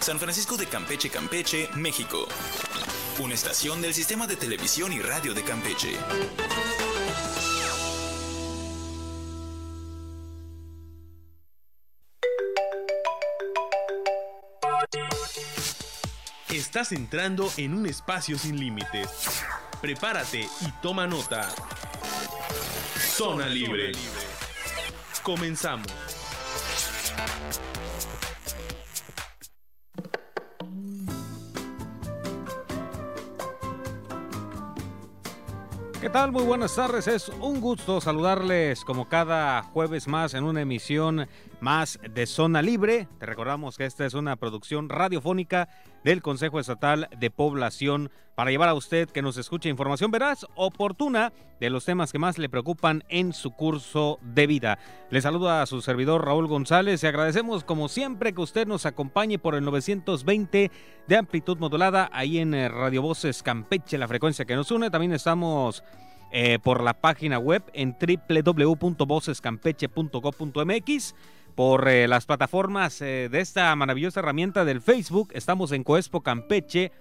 San Francisco de Campeche, Campeche, México. Una estación del sistema de televisión y radio de Campeche. Estás entrando en un espacio sin límites. Prepárate y toma nota. Zona Libre. Comenzamos. Tal? Muy buenas tardes. Es un gusto saludarles como cada jueves más en una emisión más de Zona Libre. Te recordamos que esta es una producción radiofónica del Consejo Estatal de Población para llevar a usted que nos escuche información veraz, oportuna de los temas que más le preocupan en su curso de vida. Le saluda a su servidor Raúl González y agradecemos como siempre que usted nos acompañe por el 920 de amplitud modulada ahí en eh, Radio Voces Campeche, la frecuencia que nos une. También estamos eh, por la página web en www.vocescampeche.gov.mx por eh, las plataformas de esta maravillosa herramienta del Facebook. Estamos en Coespo Campeche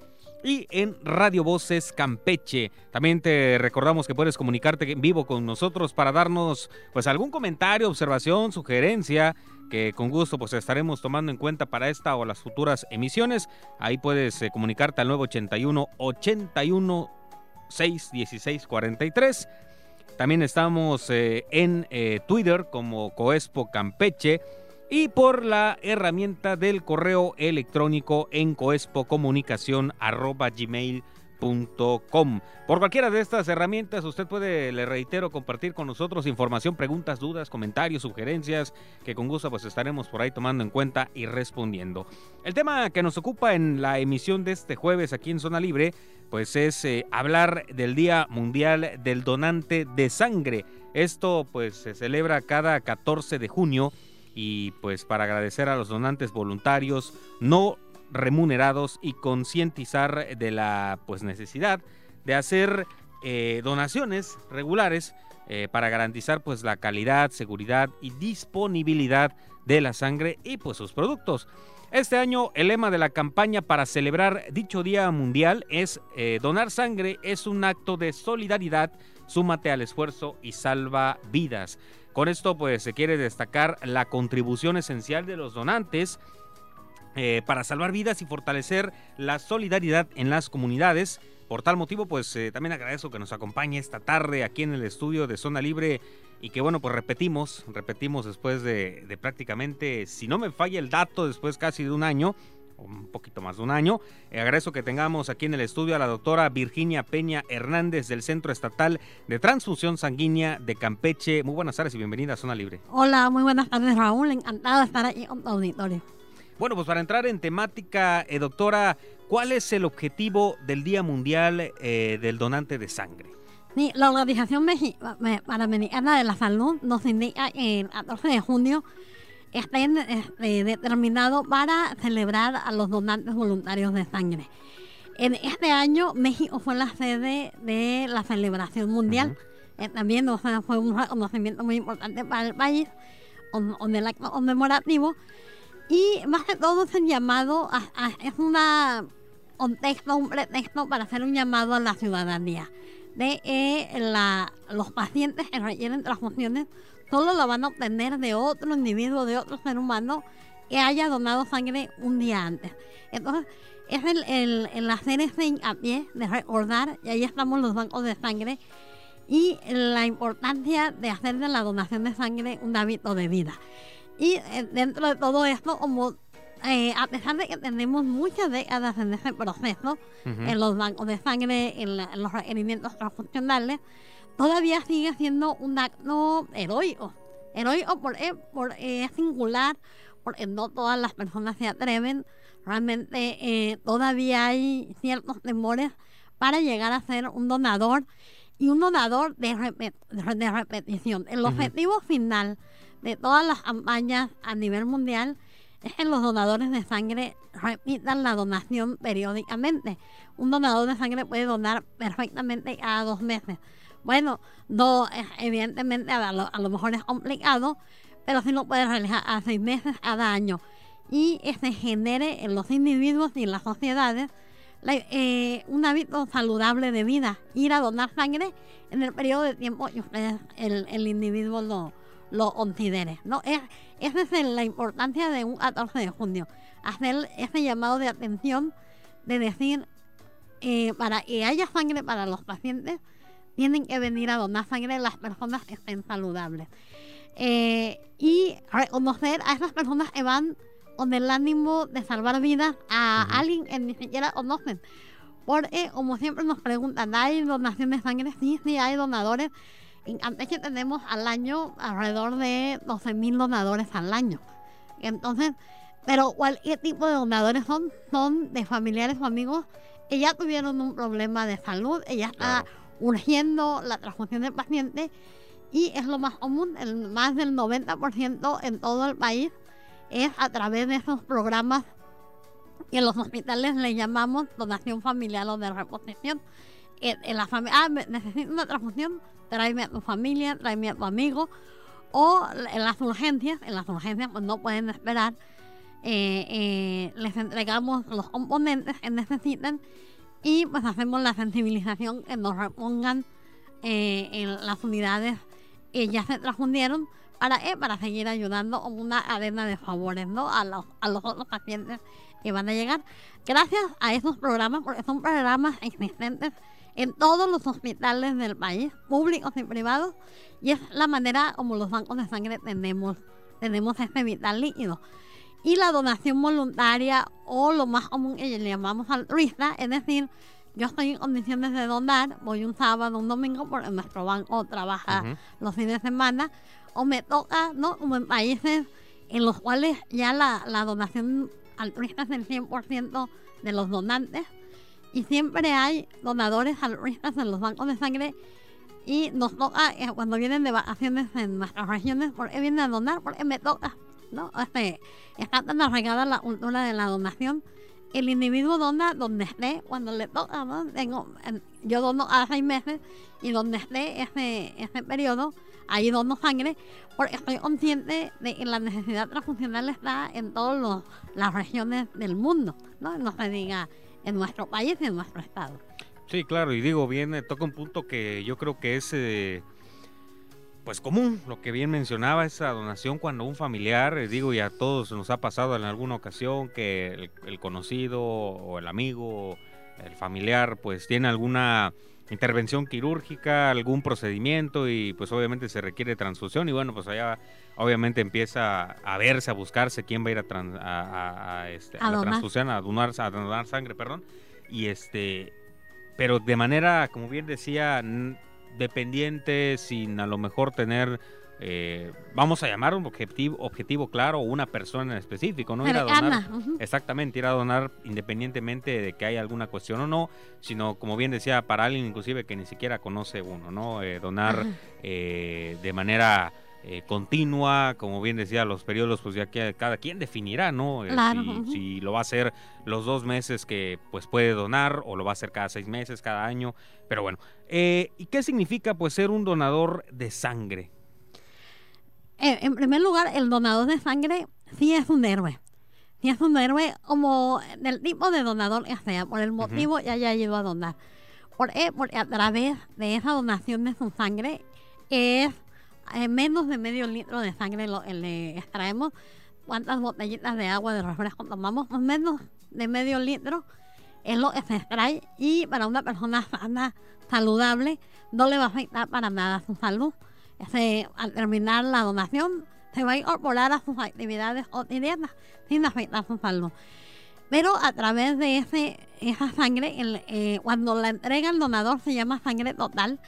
y en Radio Voces Campeche. También te recordamos que puedes comunicarte en vivo con nosotros para darnos pues algún comentario, observación, sugerencia que con gusto pues estaremos tomando en cuenta para esta o las futuras emisiones. Ahí puedes eh, comunicarte al 981 81 6 16 43. También estamos eh, en eh, Twitter como Coespo Campeche y por la herramienta del correo electrónico en coespocomunicación.gmail.com. Por cualquiera de estas herramientas usted puede, le reitero, compartir con nosotros información, preguntas, dudas, comentarios, sugerencias, que con gusto pues estaremos por ahí tomando en cuenta y respondiendo. El tema que nos ocupa en la emisión de este jueves aquí en Zona Libre, pues es eh, hablar del Día Mundial del Donante de Sangre. Esto pues se celebra cada 14 de junio y pues para agradecer a los donantes voluntarios no remunerados y concientizar de la pues necesidad de hacer eh, donaciones regulares eh, para garantizar pues la calidad, seguridad y disponibilidad de la sangre y pues sus productos. Este año el lema de la campaña para celebrar dicho Día Mundial es eh, donar sangre es un acto de solidaridad, súmate al esfuerzo y salva vidas. Con esto pues se quiere destacar la contribución esencial de los donantes eh, para salvar vidas y fortalecer la solidaridad en las comunidades. Por tal motivo pues eh, también agradezco que nos acompañe esta tarde aquí en el estudio de Zona Libre y que bueno pues repetimos, repetimos después de, prácticamente, si no me falla el dato, después casi de un año, un poquito más de un año. Eh, agradezco que tengamos aquí en el estudio a la doctora Virginia Peña Hernández del Centro Estatal de Transfusión Sanguínea de Campeche. Muy buenas tardes y bienvenida a Zona Libre. Hola, muy buenas tardes Raúl, encantado de estar aquí con tu auditorio. Bueno, pues para entrar en temática, eh, doctora, ¿cuál es el objetivo del Día Mundial eh, del Donante de Sangre? Sí, la Organización Panamericana de la Salud nos indica que el 14 de junio está este, determinado para celebrar a los donantes voluntarios de sangre. En este año México fue la sede de la celebración mundial. Eh, también o sea, fue un reconocimiento muy importante para el país, con, el acto conmemorativo. Y más que todo es un llamado, es un texto, un pretexto para hacer un llamado a la ciudadanía de eh, la, los pacientes que requieren transfusiones solo lo van a obtener de otro individuo, de otro ser humano que haya donado sangre un día antes. Entonces, es el, el, el hacer ese hincapié de recordar, y ahí estamos los bancos de sangre, y la importancia de hacer de la donación de sangre un hábito de vida. Y eh, dentro de todo esto, como eh, a pesar de que tenemos muchas décadas en ese proceso, en los bancos de sangre, en, los requerimientos transfuncionales, todavía sigue siendo un acto heroico. Heroico por, eh, por es singular, porque no todas las personas se atreven. Realmente eh, todavía hay ciertos temores para llegar a ser un donador y un donador de, repetición. El objetivo final de todas las campañas a nivel mundial es que los donadores de sangre repitan la donación periódicamente. Un donador de sangre puede donar perfectamente cada dos meses. Bueno, no, evidentemente a lo, mejor es complicado, pero sí lo puedes realizar a seis meses cada año. y este genere en los individuos y en las sociedades eh, un hábito saludable de vida, ir a donar sangre en el periodo de tiempo que el, el individuo lo, lo considere. ¿no? Es, esa es la importancia de un 14 de junio, hacer ese llamado de atención de decir, eh, para que haya sangre para los pacientes, tienen que venir a donar sangre las personas que estén saludables. Eh, y reconocer a esas personas que van con el ánimo de salvar vidas a alguien que ni siquiera conocen. Porque, como siempre nos preguntan, ¿hay donación de sangre? Sí, sí, hay donadores. En Campeche tenemos al año alrededor de 12.000 donadores al año. Entonces, pero cualquier tipo de donadores son, son de familiares o amigos que ya tuvieron un problema de salud, ya está Claro. urgiendo la transfusión del paciente y es lo más común, el, más del 90% en todo el país es a través de esos programas que en los hospitales le llamamos donación familiar o de reposición. En, en la familia, ah, necesito una transfusión, tráeme a tu familia, tráeme a tu amigo. O en las urgencias, en las urgencias pues no pueden esperar, eh, eh, les entregamos los componentes que necesitan y pues hacemos la sensibilización que nos repongan eh, en las unidades que ya se transfundieron para para seguir ayudando como una cadena de favores ¿no? a, los, a los otros pacientes que van a llegar. Gracias a esos programas, porque son programas existentes en todos los hospitales del país, públicos y privados, y es la manera como los bancos de sangre tenemos, tenemos este vital líquido. Y la donación voluntaria o lo más común que le llamamos altruista, es decir, yo estoy en condiciones de donar, voy un sábado, un domingo, porque nuestro banco trabaja Ujú. los fines de semana, o me toca, ¿no? Como en países en los cuales ya la, la donación altruista es el 100% de los donantes, y siempre hay donadores altruistas en los bancos de sangre, y nos toca, eh, cuando vienen de vacaciones en nuestras regiones, ¿por qué vienen a donar? Porque me toca, ¿no? Este, está tan arraigada la cultura de la donación. El individuo dona donde esté, cuando le toca, ¿no? Tengo, en- yo dono a seis meses y donde esté ese, ese periodo, ahí dono sangre, porque estoy consciente de que la necesidad transfuncional está en todas las regiones del mundo, ¿no? No se diga en nuestro país en nuestro estado. Sí, claro, y digo, bien, toca un punto que yo creo que es eh, pues común, lo que bien mencionaba, esa donación cuando un familiar, eh, digo, y a todos nos ha pasado en alguna ocasión que el, el conocido o el amigo, el familiar, pues tiene alguna intervención quirúrgica, algún procedimiento y pues obviamente se requiere transfusión y bueno, pues allá obviamente empieza a verse, a buscarse quién va a ir a, tran- a, a- a, este, la transfusión, a donar, a donar sangre, perdón, y este pero de manera, como bien decía, dependiente, sin a lo mejor tener, eh, vamos a llamar un objetivo, objetivo claro, o una persona en específico, no ir a donar. Exactamente, ir a donar independientemente de que haya alguna cuestión o no, sino como bien decía, para alguien inclusive que ni siquiera conoce uno, ¿no? Eh, donar eh, de manera eh, continua, como bien decía, los periodos, pues ya que cada quien definirá, ¿no? Eh, Claro, si, si lo va a hacer los dos meses que pues puede donar o lo va a hacer cada seis meses, cada año, pero bueno. Eh, ¿Y qué significa pues ser un donador de sangre? Eh, en primer lugar, el donador de sangre sí es un héroe. Sí es un héroe como del tipo de donador que sea, por el motivo que haya ido a donar. ¿Por qué? Porque a través de esa donación de su sangre es eh, menos de medio litro de sangre lo que le extraemos. ¿Cuántas botellitas de agua de refresco tomamos? Menos de medio litro es lo que se extrae y para una persona sana, saludable, no le va a afectar para nada su salud. Al terminar la donación, se va a incorporar a sus actividades cotidianas sin afectar su salud. Pero a través de ese, esa sangre, eh, cuando la entrega el donador se llama sangre total,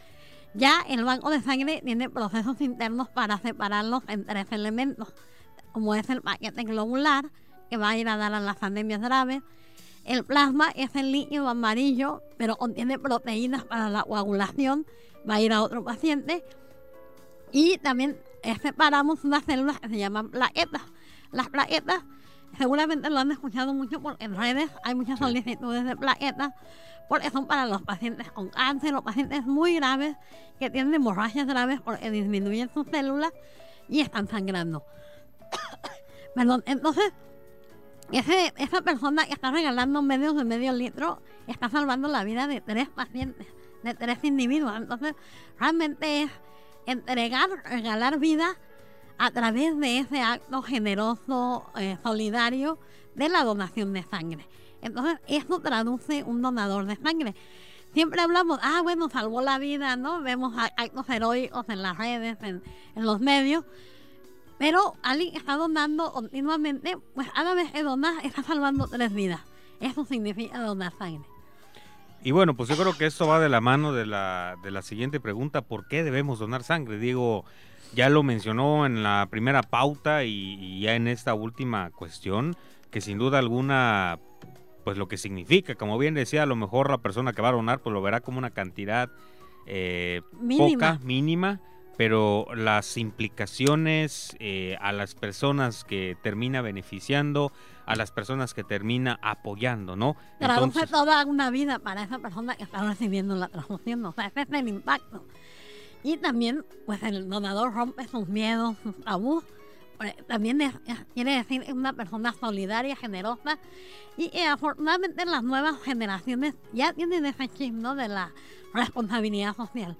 ya el banco de sangre tiene procesos internos para separarlos en tres elementos, como es el paquete globular, que va a ir a dar a las anemias graves, el plasma es el líquido amarillo, pero contiene proteínas para la coagulación, va a ir a otro paciente, y también eh, separamos unas células que se llaman plaquetas. Las plaquetas, seguramente lo han escuchado mucho porque en redes hay muchas solicitudes de plaquetas, porque son para los pacientes con cáncer o pacientes muy graves que tienen hemorragias graves porque disminuyen sus células y están sangrando. Perdón, entonces ese, esa persona que está regalando medios de medio litro está salvando la vida de tres pacientes, de tres individuos. Entonces, realmente es entregar, regalar vida a través de ese acto generoso, eh, solidario de la donación de sangre. Entonces, eso traduce un donador de sangre. Siempre hablamos, ah, bueno, salvó la vida, ¿no? Vemos actos heroicos en las redes, en, los medios, pero alguien está donando continuamente, pues cada vez que donas está salvando tres vidas. Eso significa donar sangre. Y bueno, pues yo creo que esto va de la mano de la, de la siguiente pregunta, ¿por qué debemos donar sangre? Digo, ya lo mencionó en la primera pauta y, ya en esta última cuestión, que sin duda alguna, pues lo que significa, como bien decía, a lo mejor la persona que va a donar, pues lo verá como una cantidad eh, poca, mínima, pero las implicaciones eh, a las personas que termina beneficiando, a las personas que termina apoyando, ¿no? Traduce toda una vida para esa persona que está recibiendo la transfusión, o sea, ese es el impacto. Y también, pues el donador rompe sus miedos, sus tabús. Pues, también quiere decir es una persona solidaria, generosa. Y eh, afortunadamente las nuevas generaciones ya tienen ese chip, ¿no? De la responsabilidad social.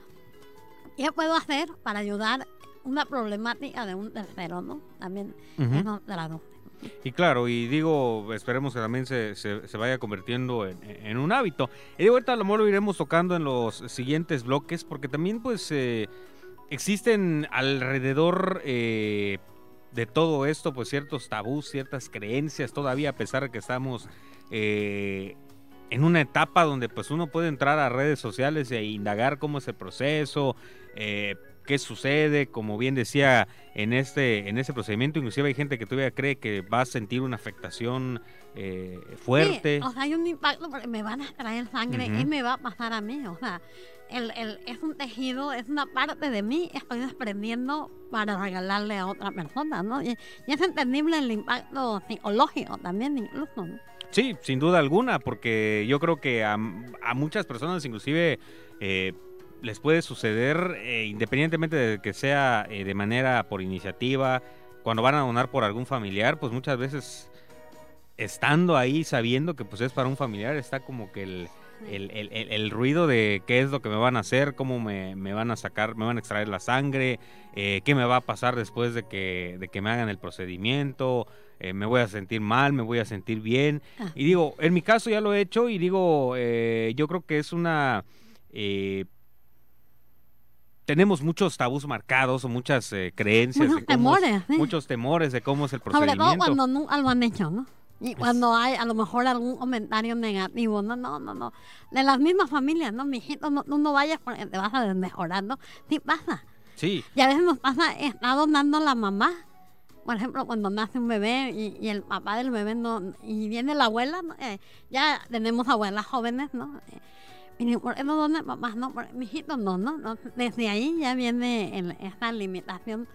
¿Qué puedo hacer para ayudar una problemática de un tercero, ¿no? También eso traduce. Y claro, y digo, esperemos que también se, se, vaya convirtiendo en, un hábito. Y de vuelta a lo mejor lo iremos tocando en los siguientes bloques, porque también pues eh, existen alrededor eh, de todo esto pues ciertos tabús, ciertas creencias todavía, a pesar de que estamos eh, en una etapa donde pues uno puede entrar a redes sociales e indagar cómo es el proceso, eh, qué sucede, como bien decía en este en ese procedimiento, inclusive hay gente que todavía cree que va a sentir una afectación eh, fuerte. o sea, hay un impacto porque me van a extraer sangre y me va a pasar a mí, o sea, el, el, es un tejido, es una parte de mí, estoy desprendiendo para regalarle a otra persona, ¿no? Y, es entendible el impacto psicológico también incluso, Sí, sin duda alguna, porque yo creo que a, muchas personas inclusive eh, les puede suceder, eh, independientemente de que sea eh, de manera por iniciativa, cuando van a donar por algún familiar, pues muchas veces estando ahí sabiendo que pues es para un familiar, está como que el, el, ruido de qué es lo que me van a hacer, cómo me, van a sacar, me van a extraer la sangre, qué me va a pasar después de que, de que me hagan el procedimiento, me voy a sentir mal, me voy a sentir bien. Ah. Y digo, en mi caso ya lo he hecho y digo, yo creo que es una tenemos muchos tabús marcados o muchas eh, creencias. Muchos temores. Muchos temores de cómo es el procedimiento. Sobre todo cuando nunca lo han hecho, ¿no? Y cuando hay a lo mejor algún comentario negativo, no, no, no, no. De las mismas familias, ¿no? Mijito, no, no, no vayas porque te vas a desmejorar, ¿no? Sí pasa. Sí. Y a veces nos pasa, está donando la mamá. Por ejemplo, cuando nace un bebé y, el papá del bebé no, y viene la abuela, eh, ya tenemos abuelas jóvenes, ¿no? Eh, y ¿por no papás? No, por, mijito no, no, Desde ahí ya viene esta limitación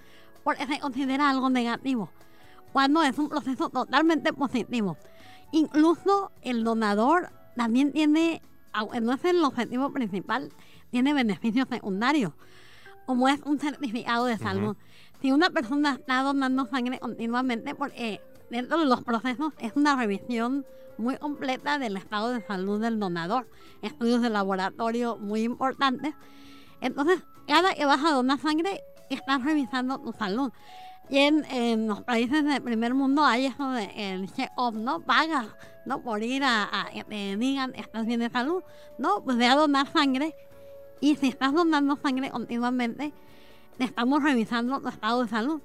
porque se considera algo negativo, cuando es un proceso totalmente positivo. Incluso el donador también tiene, no es el objetivo principal, tiene beneficios secundarios, como es un certificado de salud. Si una persona está donando sangre continuamente, porque dentro de los procesos es una revisión muy completa del estado de salud del donador, estudios de laboratorio muy importantes. Entonces, cada que vas a donar sangre, estás revisando tu salud. Y en, los países del primer mundo hay eso de el check-up, ¿no? Pagas, ¿no? Por ir a, que te digan, ¿estás bien de salud? No, pues ve a donar sangre. Y si estás donando sangre continuamente, te estamos revisando tu estado de salud.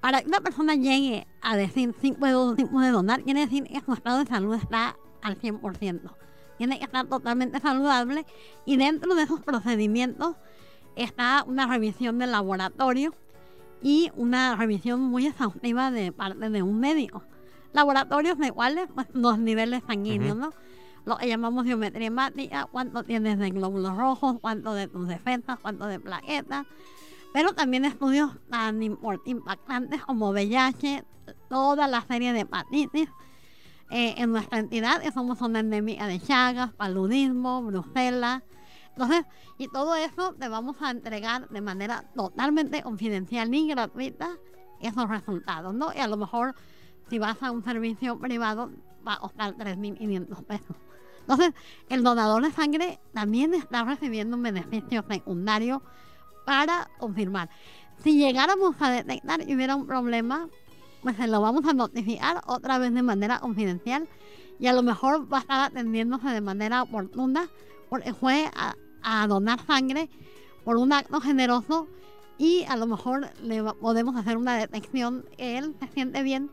Para que una persona llegue a decir sí puedo, donar, quiere decir que su estado de salud está al 100%. Tiene que estar totalmente saludable y dentro de esos procedimientos está una revisión del laboratorio y una revisión muy exhaustiva de parte de un médico. Laboratorios de cuáles, pues los niveles sanguíneos, ¿no? Lo que llamamos biometría hemática, cuánto tienes de glóbulos rojos, cuánto de tus defensas, cuánto de plaquetas, pero también estudios tan impactantes como VIH, toda la serie de hepatitis. Eh, en nuestra entidad somos una endemia de Chagas, paludismo, Bruselas. Entonces, y todo eso te vamos a entregar de manera totalmente confidencial y gratuita esos resultados, ¿no? Y a lo mejor si vas a un servicio privado va a costar 3.500 pesos. Entonces, el donador de sangre también está recibiendo un beneficio secundario para confirmar. Si llegáramos a detectar y hubiera un problema, pues se lo vamos a notificar otra vez de manera confidencial y a lo mejor va a estar atendiéndose de manera oportuna porque fue a, a donar sangre por un acto generoso y a lo mejor le podemos hacer una detección que él se siente bien,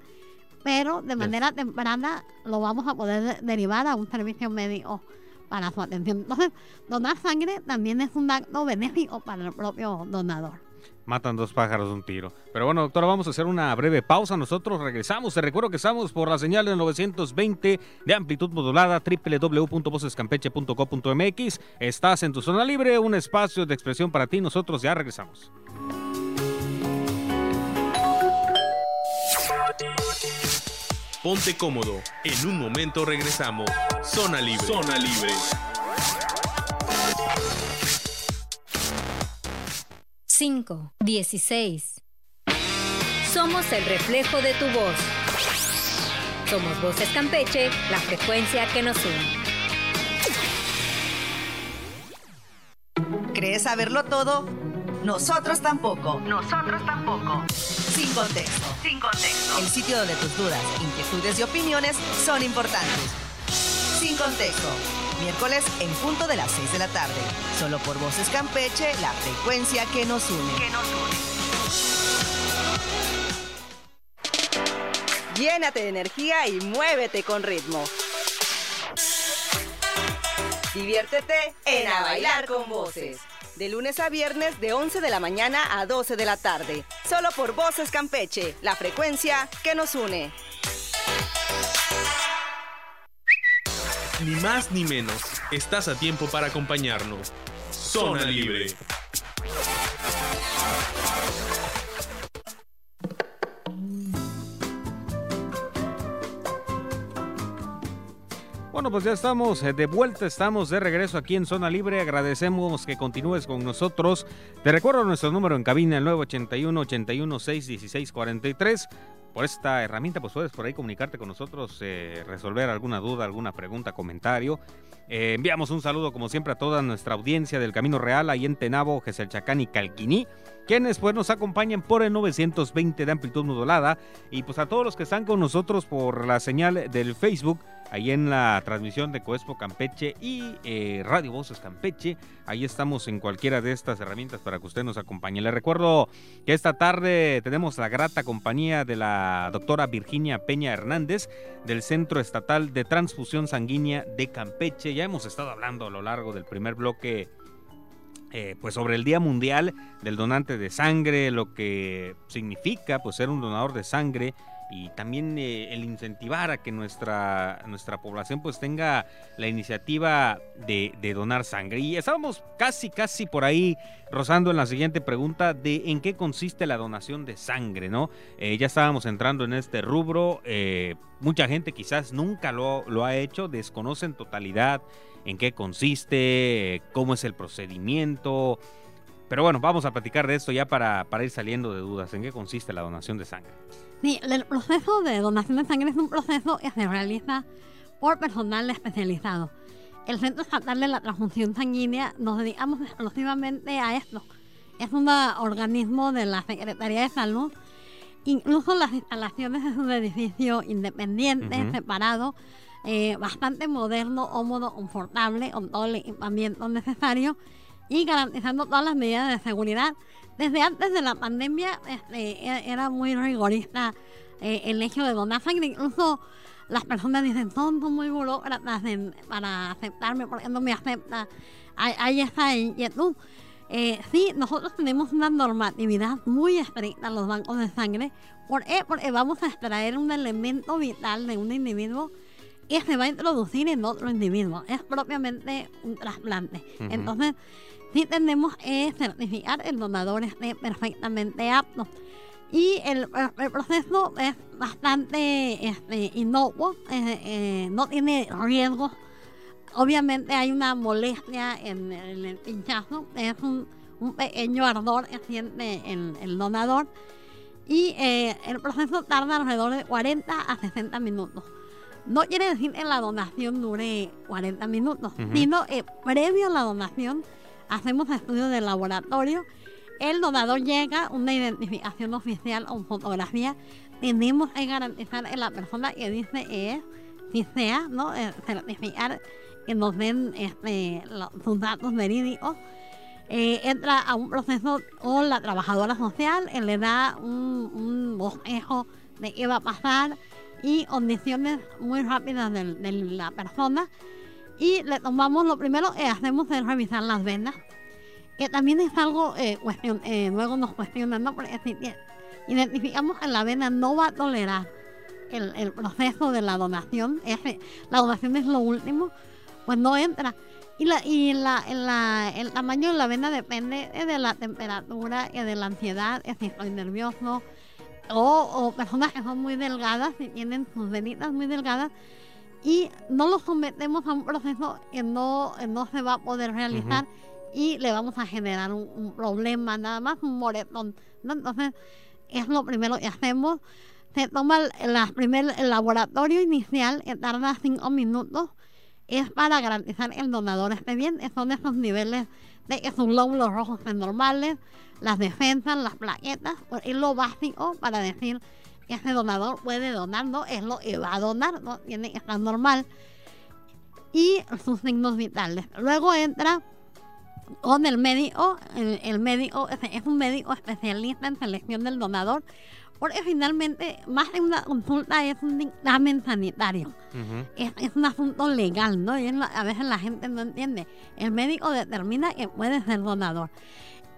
pero de manera temprana lo vamos a poder de- derivar a un servicio médico para su atención. Entonces, donar sangre también es un acto benéfico para el propio donador. Matan dos pájaros de un tiro. Pero bueno, doctora, vamos a hacer una breve pausa. Nosotros regresamos. Te recuerdo que estamos por la señal de 920 de amplitud modulada, www.vocescampeche.co.mx. Estás en tu zona libre, un espacio de expresión para ti. Nosotros ya regresamos. Ponte cómodo. En un momento regresamos. Zona libre. Zona libre. Cinco, dieciséis. Somos el reflejo de tu voz. Somos Voces Campeche, la frecuencia que nos une. ¿Crees saberlo todo? Nosotros tampoco. Nosotros tampoco. Sin contexto. Sin contexto. El sitio donde tus dudas, inquietudes y opiniones son importantes. Sin contexto. Miércoles en punto de las 6 de la tarde. Solo por Voces Campeche, la frecuencia que nos une. Que nos une. Llénate de energía y muévete con ritmo. Diviértete en A Bailar con Voces. De lunes a viernes de 11 de la mañana a 12 de la tarde. Solo por Voces Campeche, la frecuencia que nos une. Ni más ni menos. Estás a tiempo para acompañarnos. Zona libre. Bueno, pues ya estamos eh, de vuelta, estamos de regreso aquí en Zona Libre. Agradecemos que continúes con nosotros. Te recuerdo nuestro número en cabina, el 981 816 1643 Por esta herramienta, pues puedes por ahí comunicarte con nosotros, eh, resolver alguna duda, alguna pregunta, comentario. Eh, enviamos un saludo, como siempre, a toda nuestra audiencia del Camino Real, ahí en Tenabo, Geselchacán y Calquiní, quienes pues nos acompañan por el 920 de amplitud modulada. Y pues a todos los que están con nosotros por la señal del Facebook, ahí en la transmisión de Coespo Campeche y eh, Radio Voces Campeche. Ahí estamos en cualquiera de estas herramientas para que usted nos acompañe. Le recuerdo que esta tarde tenemos la grata compañía de la doctora Virginia Peña Hernández del Centro Estatal de Transfusión Sanguínea de Campeche. Ya hemos estado hablando a lo largo del primer bloque eh, pues sobre el Día Mundial del Donante de Sangre, lo que significa pues ser un donador de sangre y también eh, el incentivar a que nuestra, nuestra población pues tenga la iniciativa de, donar sangre. Y estábamos casi, casi por ahí rozando en la siguiente pregunta de en qué consiste la donación de sangre, ¿no? Eh, ya estábamos entrando en este rubro, eh, mucha gente quizás nunca lo, lo ha hecho, desconoce en totalidad en qué consiste, cómo es el procedimiento. Pero bueno, vamos a platicar de esto ya para, para ir saliendo de dudas. ¿En qué consiste la donación de sangre? Sí, el proceso de donación de sangre es un proceso que se realiza por personal especializado. El Centro Estatal de la Transfusión Sanguínea nos dedicamos exclusivamente a esto. Es un organismo de la Secretaría de Salud. Incluso las instalaciones es un edificio independiente, uh -huh. separado, eh, bastante moderno, cómodo, confortable, con todo el equipamiento necesario y garantizando todas las medidas de seguridad. Desde antes de la pandemia este, era muy rigorista eh, el hecho de donar sangre, incluso las personas dicen, son, son muy burócratas en, para aceptarme, porque no me acepta. Hay, hay esa inquietud. Eh, sí, nosotros tenemos una normatividad muy estricta en los bancos de sangre. ¿Por qué? Porque vamos a extraer un elemento vital de un individuo que se va a introducir en otro individuo. Es propiamente un trasplante. Uh -huh. Entonces, sí tenemos que certificar el donador esté perfectamente apto. Y el, el proceso es bastante este, inocuo, eh, eh, no tiene riesgos. Obviamente hay una molestia en, en el pinchazo, es un, un, pequeño ardor que siente el, el donador. y eh, el proceso tarda alrededor de 40 a 60 minutos. No quiere decir que la donación dure 40 minutos, Ujú. sino eh, previo a la donación hacemos estudios de laboratorio. El donador llega, una identificación oficial o fotografía. Tenemos que garantizar que la persona que dice es, si sea, ¿no? Eh, certificar que nos den este, lo- sus datos verídicos. Eh, entra a un proceso con la trabajadora social, le da un, un bosquejo de qué va a pasar y condiciones muy rápidas de la persona. Y le tomamos, lo primero que hacemos es revisar las venas, que también es algo, eh, eh, luego nos cuestionan, ¿no? Porque si identificamos que la vena no va a tolerar el, el proceso de la donación, es, la donación es lo último, pues no entra. Y, la, y la, la- el tamaño de la vena depende eh, de la temperatura, y de la ansiedad, eh, si estoy nervioso, o, o personas que son muy delgadas, si tienen sus venitas muy delgadas, y no los sometemos a un proceso que no, que no se va a poder realizar y le vamos a generar un, un problema, nada más un moretón. ¿no? Entonces, es lo primero que hacemos. Se toma el, la primer, el laboratorio inicial, que tarda cinco minutos, es para garantizar que el donador esté bien. Son esos niveles de que sus lóbulos rojos normales, las defensas, las plaquetas, es lo básico para decir ese donador puede donar, ¿no? Es lo que va a donar, ¿no? Tiene que estar normal. Y sus signos vitales. Luego entra con el médico, el, el médico es, un médico especialista en selección del donador, porque finalmente más de una consulta es un dictamen sanitario es, es un asunto legal, ¿no? Y es a veces la gente no entiende. El médico determina que puede ser donador.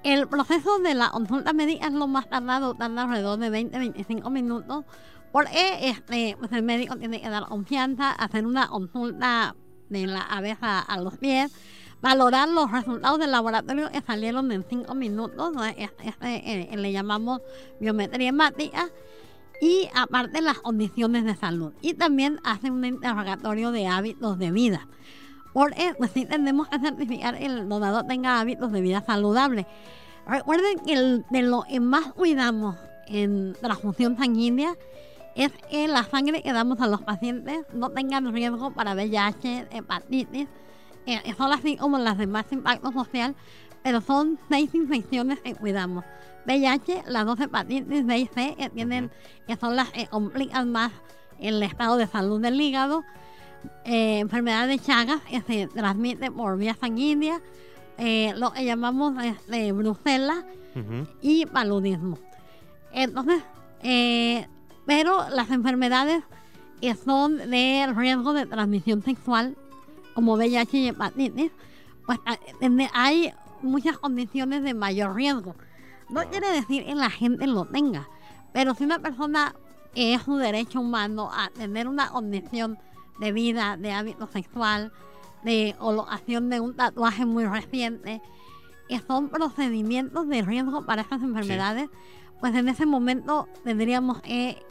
El proceso de la consulta médica es lo más tardado, tarda alrededor de 20-25 minutos, porque este, pues el médico tiene que dar confianza, hacer una consulta de la cabeza a los pies, valorar los resultados del laboratorio que salieron en 5 minutos, ¿no? Es- este, eh, le llamamos biometría hemática, y aparte las condiciones de salud. Y también hace un interrogatorio de hábitos de vida. Porque pues sí tenemos que certificar que el donador tenga hábitos de vida saludables. Recuerden que el- de lo que más cuidamos en transfusión sanguínea es que la sangre que damos a los pacientes no tengan riesgo para VIH, hepatitis, eh, son así como las de más impacto social, pero son seis infecciones que cuidamos. VIH, las dos hepatitis B y C, que, tienen, que son las que complican más el estado de salud del hígado, eh, enfermedad de Chagas, que se transmite por vía sanguínea, eh, lo que llamamos este, brucela Ujú. y paludismo. Entonces, eh, pero las enfermedades que son de riesgo de transmisión sexual, como VIH y hepatitis, pues hay muchas condiciones de mayor riesgo. No quiere decir que la gente lo tenga, pero si una persona que es su derecho humano a tener una condición de vida, de hábito sexual, de colocación de un tatuaje muy reciente, que son procedimientos de riesgo para estas enfermedades, pues en ese momento tendríamos que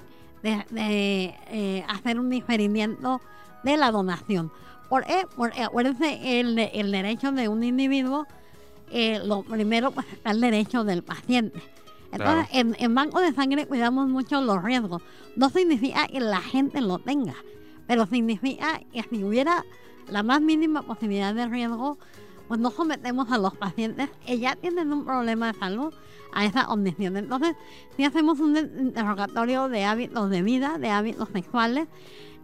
de- de, eh, hacer un diferimiento de la donación. ¿Por qué? Porque acuérdense, el, el derecho de un individuo, eh, lo primero pues está el derecho del paciente. Entonces, en, en banco de sangre cuidamos mucho los riesgos. No significa que la gente lo tenga, pero significa que si hubiera la más mínima posibilidad de riesgo, pues no sometemos a los pacientes que ya tienen un problema de salud a esa condición. Entonces, si hacemos un interrogatorio de hábitos de vida, de hábitos sexuales,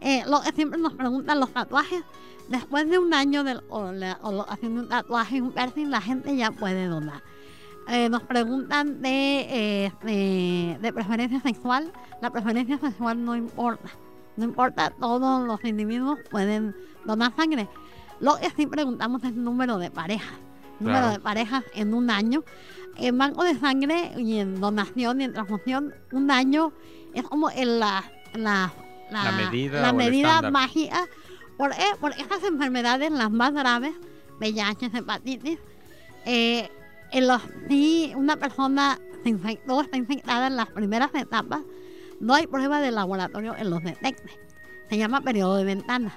eh, lo que siempre nos preguntan los tatuajes, después de un año de la un tatuaje, un piercing, la gente ya puede donar. Eh, nos preguntan eh, de, de preferencia sexual. La preferencia sexual no importa. No importa, todos los individuos pueden donar sangre. Lo que sí preguntamos es el número de parejas. Número Claro. de parejas en un año. En banco de sangre y en donación y en transfusión, un año es como en la, la, La medida la o el medida mágica. ¿Por? Porque estas enfermedades, las más graves, VIH, hepatitis, eh, en los, si una persona se infectó, está infectada en las primeras etapas, no hay prueba de laboratorio en los detecte. Se llama periodo de ventana.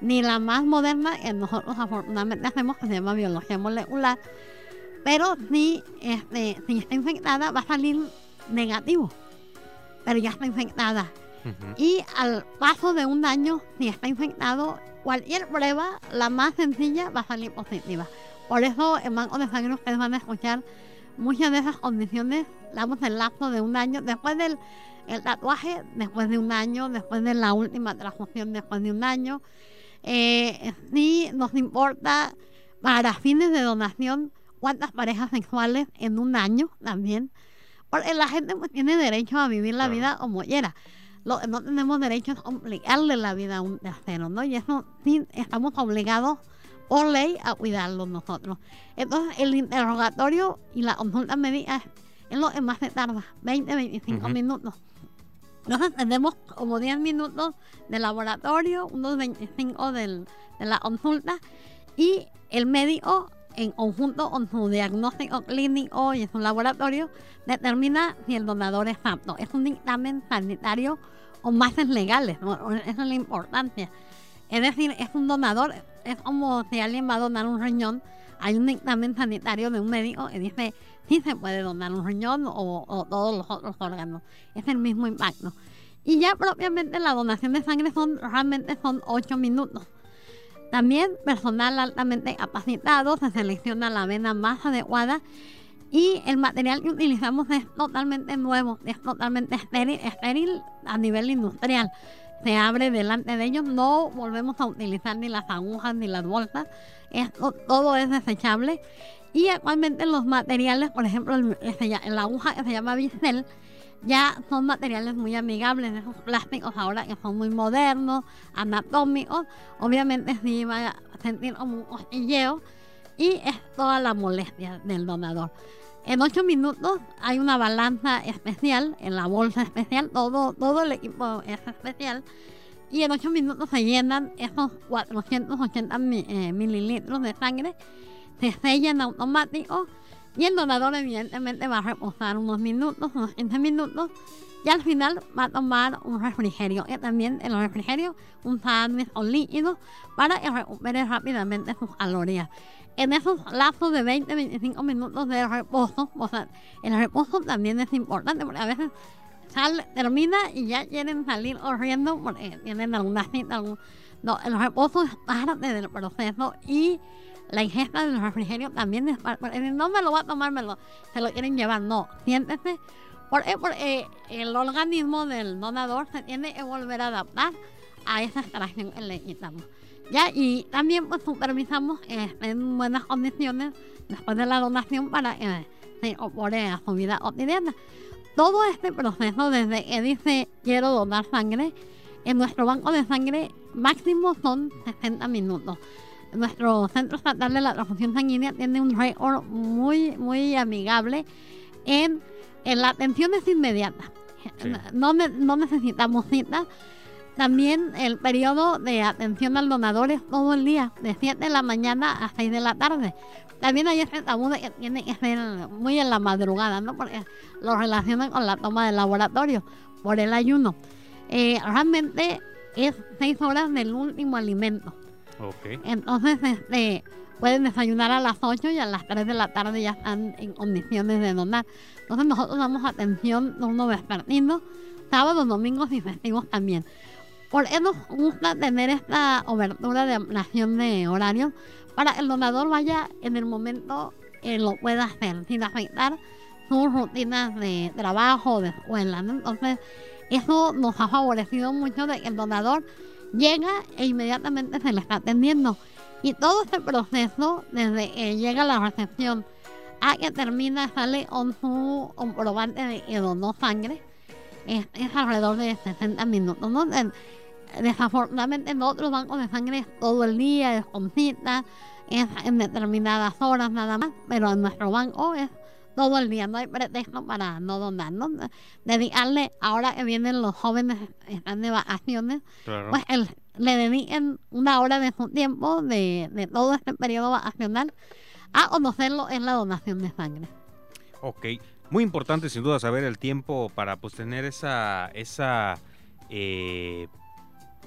Ni la más moderna, que nosotros afortunadamente hacemos, que se llama biología molecular, pero si, este, si está infectada va a salir negativo. pero ya está infectada. Y al paso de un año, si está infectado, cualquier prueba, la más sencilla, va a salir positiva. Por eso en Banco de Sangre ustedes van a escuchar muchas de esas condiciones, damos el lapso de un año, después del el tatuaje, después de un año, después de la última transfusión, después de un año. Eh, sí nos importa para fines de donación cuántas parejas sexuales en un año también. Porque la gente pues, tiene derecho a vivir la Claro. vida como quiera. Lo que no tenemos derecho es complicarle la vida a un tercero, ¿no? Y eso sí estamos obligados por ley a cuidarlo nosotros. Entonces, el interrogatorio y la consulta médica es- lo que más se tarda, 20, 25 Ujú. minutos. Entonces, tenemos como 10 minutos de laboratorio, unos 25 del- de la consulta y el médico en conjunto con su diagnóstico clínico y su laboratorio determina si el donador es apto. Es un dictamen sanitario con bases legales, ¿no? esa es la importancia. Es decir, es un donador, es como si alguien va a donar un riñón, hay un dictamen sanitario de un médico que dice si se puede donar un riñón o, o todos los otros órganos. Es el mismo impacto. Y ya propiamente la donación de sangre son realmente son 8 minutos. También personal altamente capacitado, se selecciona la vena más adecuada y el material que utilizamos es totalmente nuevo, es totalmente estéril, estéril a nivel industrial. Se abre delante de ellos, no volvemos a utilizar ni las agujas ni las bolsas, esto, todo es desechable. Y actualmente los materiales, por ejemplo, lla- la aguja que se llama Bicel, ya son materiales muy amigables, esos plásticos ahora que son muy modernos, anatómicos, obviamente sí va a sentir como un cosquilleo y es toda la molestia del donador. En ocho minutos hay una balanza especial, en la bolsa especial, todo, todo el equipo es especial. Y en ocho minutos se llenan esos 480 mi- eh, mililitros de sangre, se sellan automático y el donador evidentemente va a reposar unos minutos, unos 15 minutos y al final va a tomar un refrigerio. Y también en el refrigerio un sándwich o líquido para que recupere rápidamente sus calorías. En esos lapsos de 20-25 minutos de reposo, o sea, el reposo también es importante porque a veces sale, termina y ya quieren salir corriendo porque tienen alguna cita. algún- No, el reposo es parte del proceso y la ingesta del refrigerio también es parte. porque No me lo va a tomar, me lo, se lo quieren llevar. No, siéntese. ¿Por qué? Porque el organismo del donador se tiene que volver a adaptar a esa extracción que le quitamos. Ya, y también pues supervisamos que en buenas condiciones después de la donación para que se incorpore a su vida cotidiana. Todo este proceso, desde que dice quiero donar sangre, en nuestro banco de sangre máximo son 60 minutos. Nuestro centro estatal de la transfusión sanguínea tiene un récord muy, muy amigable en, en la atención es inmediata. Sí. No, no necesitamos citas. También el periodo de atención al donador es todo el día, de 7 de la mañana a 6 de la tarde. También hay ese tabú de que tiene que ser muy en la madrugada, ¿no? Porque lo relacionan con la toma del laboratorio por el ayuno. Eh, realmente es 6 horas del último alimento. Ok. Entonces, este, pueden desayunar a las 8 y a las 3 de la tarde ya están en condiciones de donar. Entonces, nosotros damos atención turno vespertino, sábados, domingos y festivos también. Por eso nos gusta tener esta obertura de ampliación de horario para que el donador vaya en el momento que lo pueda hacer, sin afectar sus rutinas de trabajo o de escuela. ¿no? Entonces, eso nos ha favorecido mucho de que el donador llega e inmediatamente se le está atendiendo. Y todo este proceso, desde que llega la recepción a que termina, sale con su comprobante de que donó sangre, es, alrededor de 60 minutos. ¿no? En- desafortunadamente en otros bancos de sangre es todo el día, es con cita, es en determinadas horas nada más, pero en nuestro banco es todo el día, no hay pretexto para no donar, ¿no? Dedicarle, ahora que vienen los jóvenes, están de vacaciones, Claro. pues el- le dediquen una hora de su tiempo, de, de todo este periodo vacacional, a conocerlo en la donación de sangre. Ok, muy importante sin duda saber el tiempo para pues tener esa esa eh,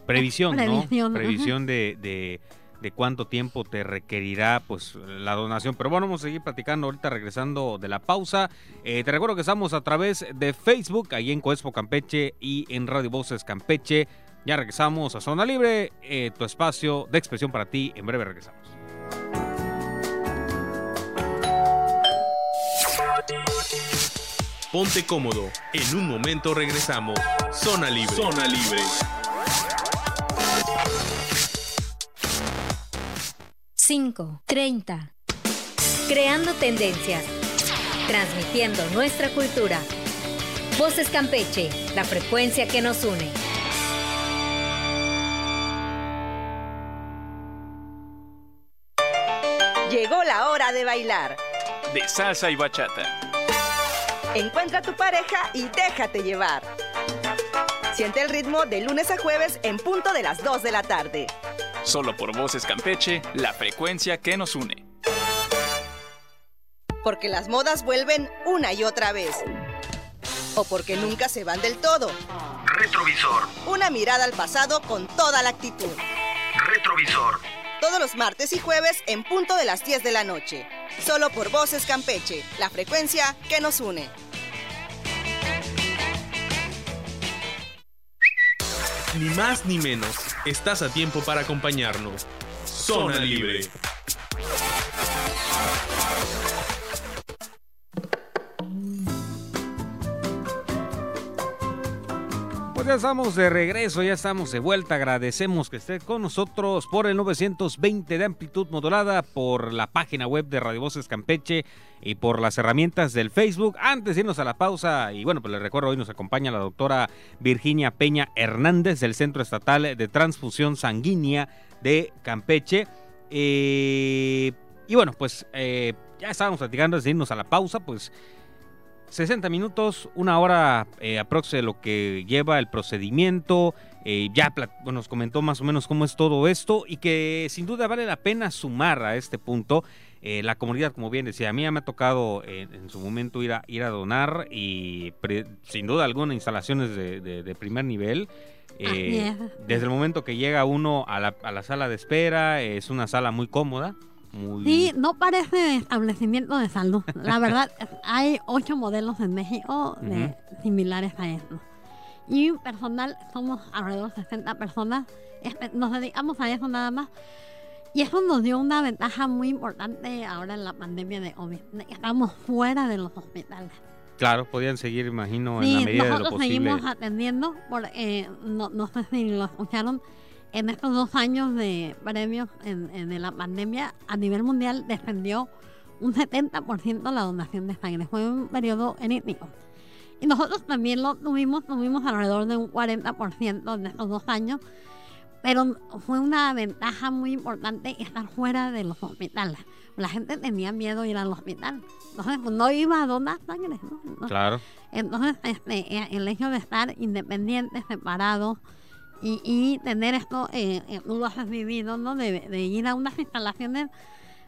previsión, Previsión, ¿no? Previsión de, de, de cuánto tiempo te requerirá pues la donación. Pero bueno, vamos a seguir platicando ahorita regresando de la pausa. Eh, te recuerdo que estamos a través de Facebook, ahí en Coespo Campeche y en Radio Voces Campeche. Ya regresamos a Zona Libre, eh, tu espacio de expresión para ti. En breve regresamos. Ponte cómodo. En un momento regresamos. Zona Libre. Zona Libre. 5, 30. Creando tendencias. Transmitiendo nuestra cultura. Voces Campeche, la frecuencia que nos une. Llegó la hora de bailar. De salsa y bachata. Encuentra a tu pareja y déjate llevar. Siente el ritmo de lunes a jueves en punto de las 2 de la tarde. Solo por Voces Campeche, la frecuencia que nos une. Porque las modas vuelven una y otra vez. O porque nunca se van del todo. Retrovisor. Una mirada al pasado con toda la actitud. Retrovisor. Todos los martes y jueves en punto de las 10 de la noche. Solo por Voces Campeche, la frecuencia que nos une. Ni más ni menos. Estás a tiempo para acompañarnos. Zona Libre. Pues ya estamos de regreso, ya estamos de vuelta. Agradecemos que esté con nosotros por el 920 de amplitud modulada, por la página web de Radio Voces Campeche y por las herramientas del Facebook. Antes de irnos a la pausa, y bueno, pues les recuerdo, hoy nos acompaña la doctora Virginia Peña Hernández del Centro Estatal de Transfusión Sanguínea de Campeche. Eh, y bueno, pues eh, ya estábamos platicando antes de irnos a la pausa, pues 60 minutos, una hora eh, aprox de lo que lleva el procedimiento. Eh, ya nos comentó más o menos cómo es todo esto y que sin duda vale la pena sumar a este punto. eh, la comunidad, como bien decía, a mí ya me ha tocado eh, en su momento ir a, ir a donar y pre- sin duda alguna instalaciones de, de- de primer nivel. Eh, Así es. desde el momento que llega uno a la, a la sala de espera, es una sala muy cómoda. Muy... Sí, no parece establecimiento de salud. La verdad, hay ocho modelos en México de, similares a esto. Y personal, somos alrededor de 60 personas. Nos dedicamos a eso nada más. Y eso nos dio una ventaja muy importante ahora en la pandemia de COVID. Estamos fuera de los hospitales. Claro, podían seguir, imagino, en Sí, la medida de lo nosotros posible. seguimos atendiendo, por, eh, no, no sé si lo escucharon, en estos dos años de premios en, en- de la pandemia, a nivel mundial descendió un 70% la donación de sangre. Fue un periodo enítico. Y nosotros también lo tuvimos, tuvimos alrededor de un 40% en estos dos años, pero fue una ventaja muy importante estar fuera de los hospitales. La gente tenía miedo a ir al hospital. Entonces, pues, no iba a donar sangre. ¿no? No- Claro. entonces, este, eh, el hecho de estar independientes, separados y, tener esto, eh, eh, tú lo has vivido, ¿no? De, de ir a unas instalaciones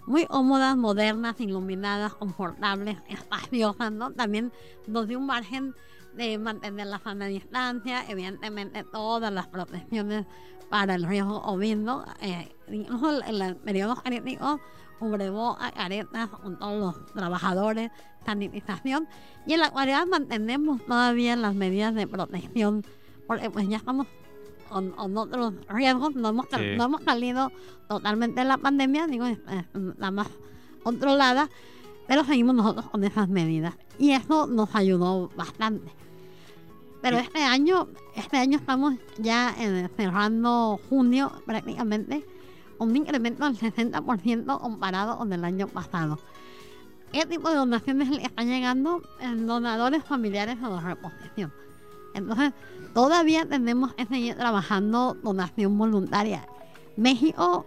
muy cómodas, modernas, iluminadas, confortables, espaciosas, ¿no? También nos dio un margen de mantener la sana distancia, evidentemente todas las protecciones para el riesgo COVID, ¿no? Eh, incluso en el periodo cubrebocas, caretas con todos los trabajadores, sanitización. Y en la actualidad mantenemos todavía las medidas de protección, porque pues ya estamos con, con otros riesgos, no hemos, Sí. no hemos salido totalmente de la pandemia, digo, es- es la más controlada, pero seguimos nosotros con esas medidas. Y eso nos ayudó bastante. Pero este año, este año estamos ya eh, cerrando junio prácticamente un incremento del 60% comparado con el año pasado. ¿Qué tipo de donaciones le están llegando? En donadores familiares o de reposición. Entonces, todavía tenemos que seguir trabajando donación voluntaria. México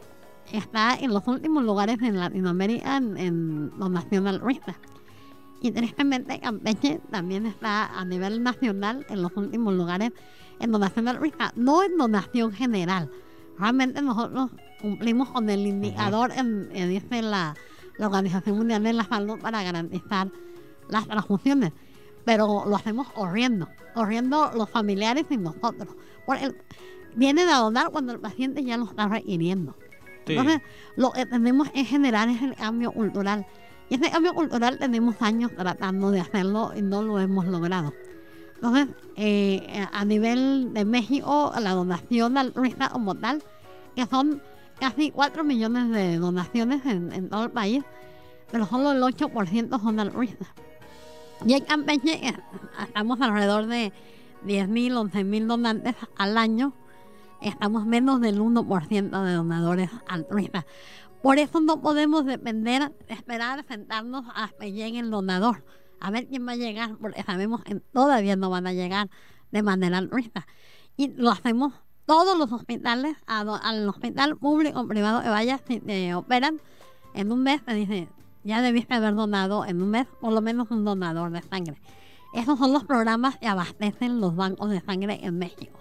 está en los últimos lugares en Latinoamérica en, en donación altruista. Y tristemente Campeche también está a nivel nacional en los últimos lugares en donación altruista, no en donación general. Realmente nosotros cumplimos con el indicador en, en dice la, la Organización Mundial de la Salud para garantizar las transfusiones, pero lo hacemos corriendo, corriendo los familiares y nosotros. Porque vienen a donar cuando el paciente ya lo está requiriendo. Sí. Entonces, lo que tenemos que generar es el cambio cultural. Y ese cambio cultural tenemos años tratando de hacerlo y no lo hemos logrado. Entonces, eh, a nivel de México, la donación altruista como tal, que son casi 4 millones de donaciones en, en todo el país, pero solo el 8% son altruistas. En Campeche eh, estamos alrededor de 10.000, 11.000 donantes al año. Estamos menos del 1% de donadores altruistas. Por eso no podemos depender, esperar, sentarnos a que llegue el donador. A ver quién va a llegar, porque sabemos que todavía no van a llegar de manera altruista. Y lo hacemos todos los hospitales, al hospital público o privado que vayas, si te operan, en un mes te dice, ya debiste haber donado en un mes por lo menos un donador de sangre. Esos son los programas que abastecen los bancos de sangre en México.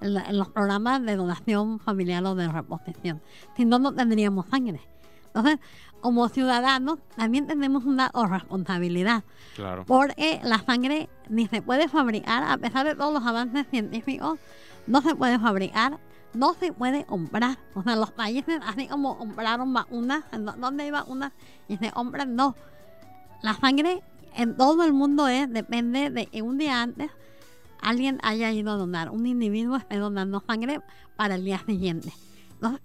En, la- en los programas de donación familiar o de reposición. Si no, no tendríamos sangre. Entonces, como ciudadanos, también tenemos una responsabilidad. Claro. Porque la sangre ni se puede fabricar, a pesar de todos los avances científicos, no se puede fabricar, no se puede comprar. O sea, los países, así como compraron vacunas, ¿en dó- ¿dónde hay vacunas? Y se compran, no. La sangre en todo el mundo es, depende de que un día antes alguien haya ido a donar, un individuo esté donando sangre para el día siguiente. Entonces,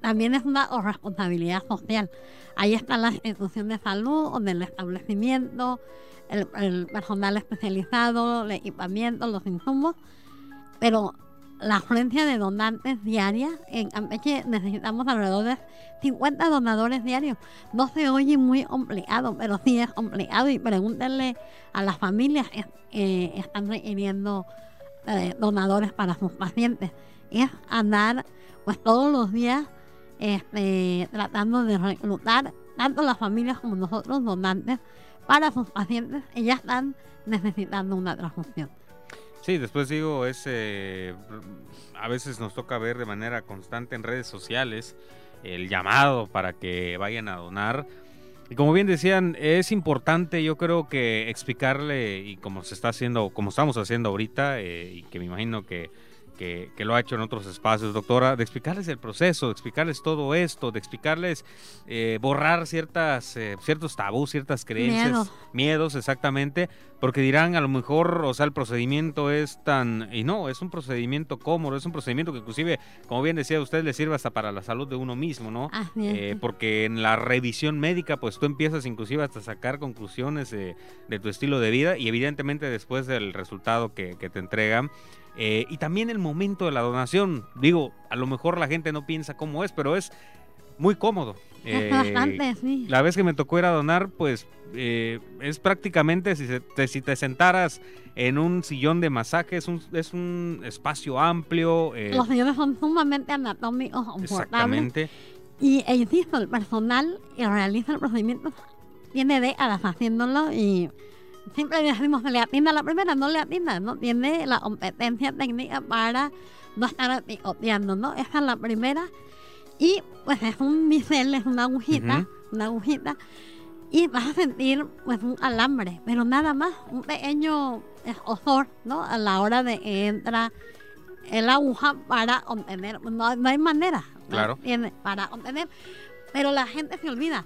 también es una responsabilidad social. Ahí está la institución de salud, donde el establecimiento, el, el personal especializado, el equipamiento, los insumos, pero la afluencia de donantes diaria, en Campeche necesitamos alrededor de 50 donadores diarios. No se oye muy complicado, pero sí es complicado y pregúntenle a las familias que eh, están requiriendo eh, donadores para sus pacientes. Es andar pues todos los días este, tratando de reclutar tanto las familias como nosotros donantes para sus pacientes que ya están necesitando una transfusión. Sí, después digo, es eh, a veces nos toca ver de manera constante en redes sociales el llamado para que vayan a donar. Y como bien decían, es importante yo creo que explicarle, y como se está haciendo, como estamos haciendo ahorita, eh, y que me imagino que, que, que lo ha hecho en otros espacios, doctora, de explicarles el proceso, de explicarles todo esto, de explicarles eh, borrar ciertas, eh, ciertos tabús, ciertas creencias, Miedos. miedos, exactamente, porque dirán a lo mejor, o sea, el procedimiento es tan, y no, es un procedimiento cómodo, es un procedimiento que inclusive, como bien decía usted, le sirve hasta para la salud de uno mismo, ¿no? Es. Eh, porque en la revisión médica, pues tú empiezas inclusive hasta sacar conclusiones de, de tu estilo de vida y evidentemente después del resultado que, que te entregan. Eh, y también el momento de la donación. Digo, a lo mejor la gente no piensa cómo es, pero es muy cómodo. Eh, bastante, sí. la vez que me tocó ir a donar, pues eh, es prácticamente si, se- te, si te sentaras en un sillón de masaje, es un, es un espacio amplio. eh, Los señores son sumamente anatómicos, exactamente. Y, insisto, el personal que realiza el procedimiento tiene décadas haciéndolo y siempre decimos le atinda la primera, no le atinda, no tiene la competencia técnica para no estar picoteando, ¿no? Esa es la primera. Y pues es un bisel, es una agujita, una agujita. Y vas a sentir pues un alambre, pero nada más, un pequeño escozor, ¿no? A la hora de que entra el aguja para obtener, no, no hay manera. ¿no? Claro. Tiene para obtener, pero la gente se olvida.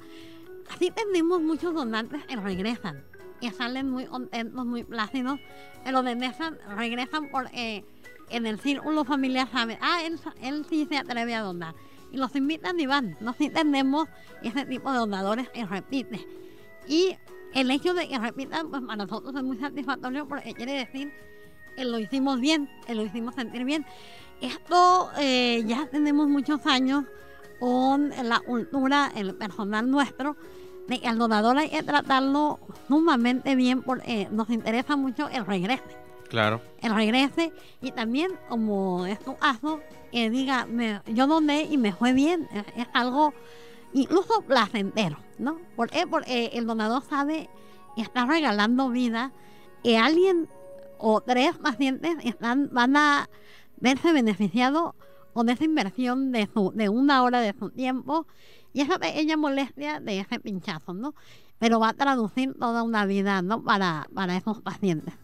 Así tenemos muchos donantes que regresan, que salen muy contentos, muy plácidos, pero regresan, regresan porque en el círculo familiar saben, ah, él, sí se atreve a donar. Y los invitan y van. No sí tenemos ese tipo de donadores que repiten. Y el hecho de que repitan, pues para nosotros es muy satisfactorio porque quiere decir que lo hicimos bien, que lo hicimos sentir bien. Esto eh, ya tenemos muchos años con la cultura, el personal nuestro, de que al donador hay que tratarlo sumamente bien porque nos interesa mucho el regrese. Claro. El regrese y también, como es tu caso, que diga, me- yo doné y me fue bien. Es, es algo incluso placentero, ¿no? ¿Por qué? Porque el donador sabe que está regalando vida, que alguien o tres pacientes están, van a verse beneficiados con esa inversión de, su, de una hora de su tiempo y esa pequeña molestia de ese pinchazo, ¿no? Pero va a traducir toda una vida, ¿no? Para, para esos pacientes.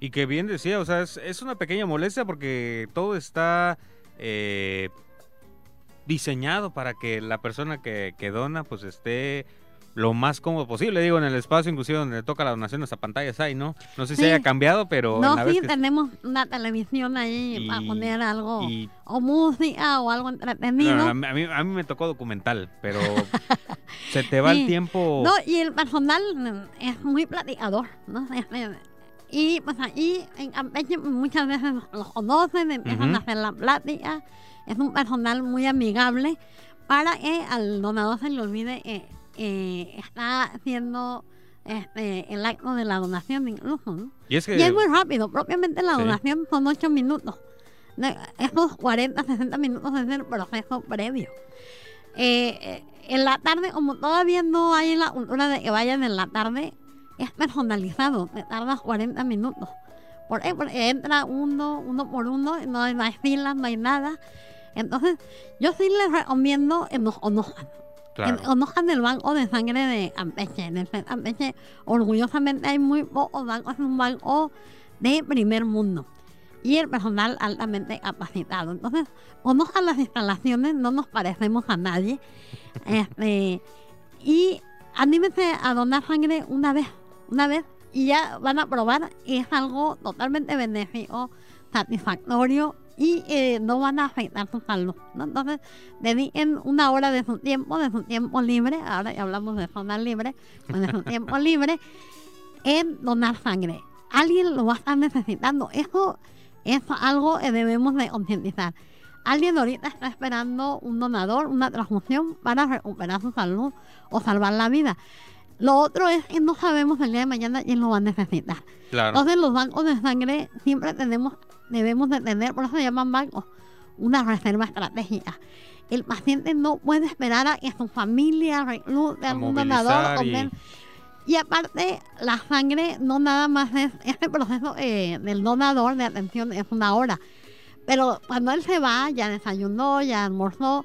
Y que bien decía, o sea, es, es una pequeña molestia porque todo está eh, diseñado para que la persona que, que dona pues esté lo más cómodo posible. Digo, en el espacio inclusive donde toca la donación, hasta pantallas hay, ¿no? No sé si Sí. haya cambiado, pero... No, sí, que- tenemos una televisión ahí para Y- poner algo, y- o música o algo entretenido. no, no, a, mí, a mí me tocó documental, pero se te va Sí. el tiempo... No, y el personal es muy platicador, ¿no? Y pues ahí en Campeche muchas veces los conocen, empiezan a hacer la plática. Es un personal muy amigable para que al donador se le olvide que eh, está haciendo este, el acto de la donación incluso, ¿no? y es que... Y es muy rápido, propiamente la Sí. donación son 8 minutos. Esos 40, 60 minutos es el proceso previo. Eh, en la tarde, como todavía no hay la cultura de que vayan en la tarde, es personalizado, te tardas 40 minutos. Por ahí, porque entra uno, uno por uno, no hay, no hay filas, no hay nada. Entonces, yo sí les recomiendo que nos conozcan. Claro. Conozcan el banco de sangre de Campeche. El Campeche, orgullosamente, hay muy pocos bancos, es un banco de primer mundo. Y el personal altamente capacitado. Entonces, conozcan las instalaciones, no nos parecemos a nadie. Este, y anímense a donar sangre una vez, una vez, y ya van a probar y es algo totalmente benéfico, satisfactorio y eh, no van a afectar su salud. ¿no? Entonces, dediquen una hora de su tiempo, de su tiempo libre, ahora ya hablamos de zona libre, pues de su tiempo libre, en donar sangre. Alguien lo va a estar necesitando. Eso es algo que debemos de concientizar. Alguien ahorita está esperando un donador, una transfusión para recuperar su salud o salvar la vida. Lo otro es que no sabemos el día de mañana quién lo va a necesitar. claro. Entonces los bancos de sangre siempre tenemos, debemos de tener, por eso se llaman bancos, una reserva estratégica. El paciente no puede esperar a que su familia reclute algún donador. y- aparte, la sangre no nada más es, este proceso eh, del donador de atención es una hora. Pero cuando él se va, ya desayunó, ya almorzó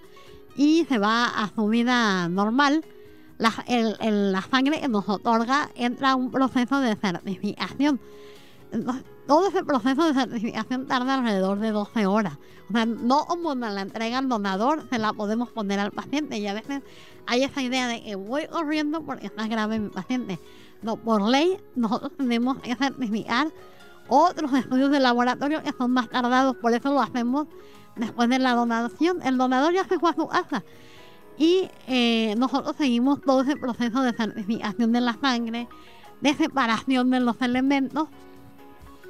y se va a su vida normal, la, el- el- la sangre que nos otorga entra a un proceso de certificación. Entonces, todo ese proceso de certificación tarda alrededor de 12 horas. O sea, no como la entrega el donador, se la podemos poner al paciente. Y a veces hay esa idea de que voy corriendo porque está grave mi paciente. No, por ley, nosotros tenemos que certificar otros estudios de laboratorio que son más tardados. Por eso lo hacemos después de la donación. El donador ya se fue a su casa. Y eh, nosotros seguimos todo ese proceso de certificación de la sangre, de separación de los elementos.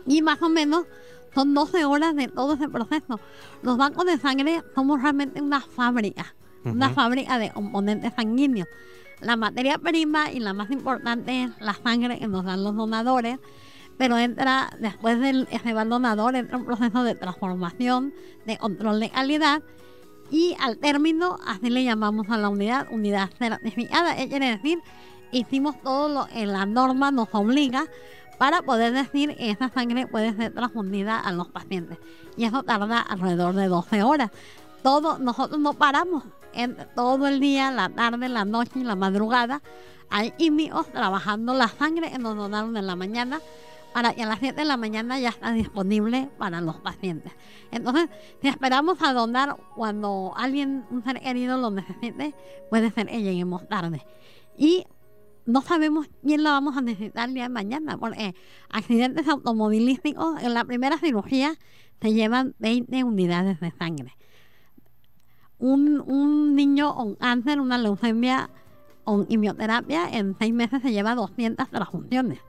Y más o menos son 12 horas de todo ese proceso. Los bancos de sangre somos realmente una fábrica, una fábrica de componentes sanguíneos. La materia prima y la más importante es la sangre que nos dan los donadores, pero entra, después del que se va el donador, entra un proceso de transformación, de control de calidad, y al término, así le llamamos a la unidad, unidad certificada. ¿Qué quiere decir? Hicimos todo lo que la norma nos obliga para poder decir que esa sangre puede ser transfundida a los pacientes. Y eso tarda alrededor de 12 horas. Todo, nosotros no paramos. En todo el día, la tarde, la noche y la madrugada, hay químicos trabajando la sangre que nos donaron en la mañana para que a las 7 de la mañana ya está disponible para los pacientes. Entonces, si esperamos a donar cuando alguien, un ser querido lo necesite, puede ser que lleguemos tarde. Y no sabemos quién la vamos a necesitar el día de mañana, porque accidentes automovilísticos en la primera cirugía se llevan 20 unidades de sangre. Un, un niño con cáncer, una leucemia con quimioterapia, en seis meses se lleva 200 transfusiones.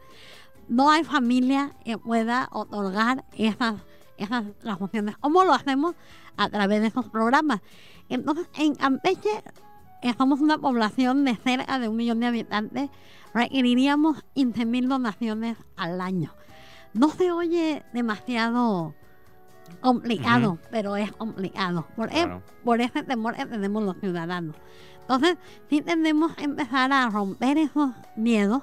No hay familia que pueda otorgar esas, esas transfusiones. ¿Cómo lo hacemos? A través de esos programas. Entonces, en Campeche somos una población de cerca de un millón de habitantes, requeriríamos 15.000 donaciones al año. No se oye demasiado complicado, pero es complicado. Por, ese temor que tenemos los ciudadanos. Entonces, sí tenemos que empezar a romper esos miedos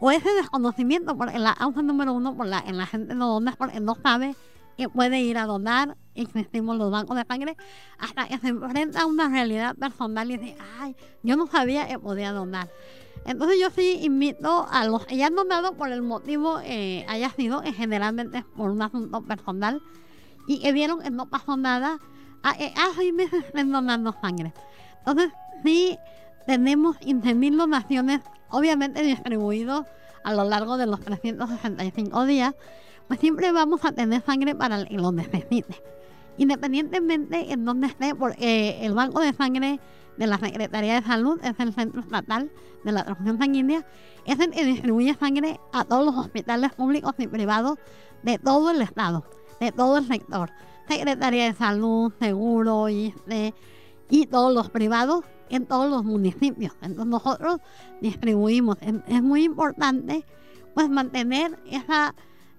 o ese desconocimiento, porque la causa número uno por la que la gente no dona es porque no sabe que puede ir a donar, existimos los bancos de sangre, hasta que se enfrenta a una realidad personal y dice, ay, yo no sabía que podía donar. Entonces yo sí invito a los que ya han donado por el motivo haya sido, que generalmente por un asunto personal, y que vieron que no pasó nada, a, a seis meses estén donando sangre. Entonces, sí tenemos 15.000 donaciones, obviamente distribuidos a lo largo de los 365 días, pues siempre vamos a tener sangre para que lo necesite. Independientemente en donde esté, porque el banco de sangre de la Secretaría de Salud es el Centro Estatal de la Transfusión Sanguínea, es el que distribuye sangre a todos los hospitales públicos y privados de todo el estado, de todo el sector. Secretaría de Salud, Seguro, ISTE y todos los privados en todos los municipios. Entonces nosotros distribuimos. Es muy importante pues mantener esa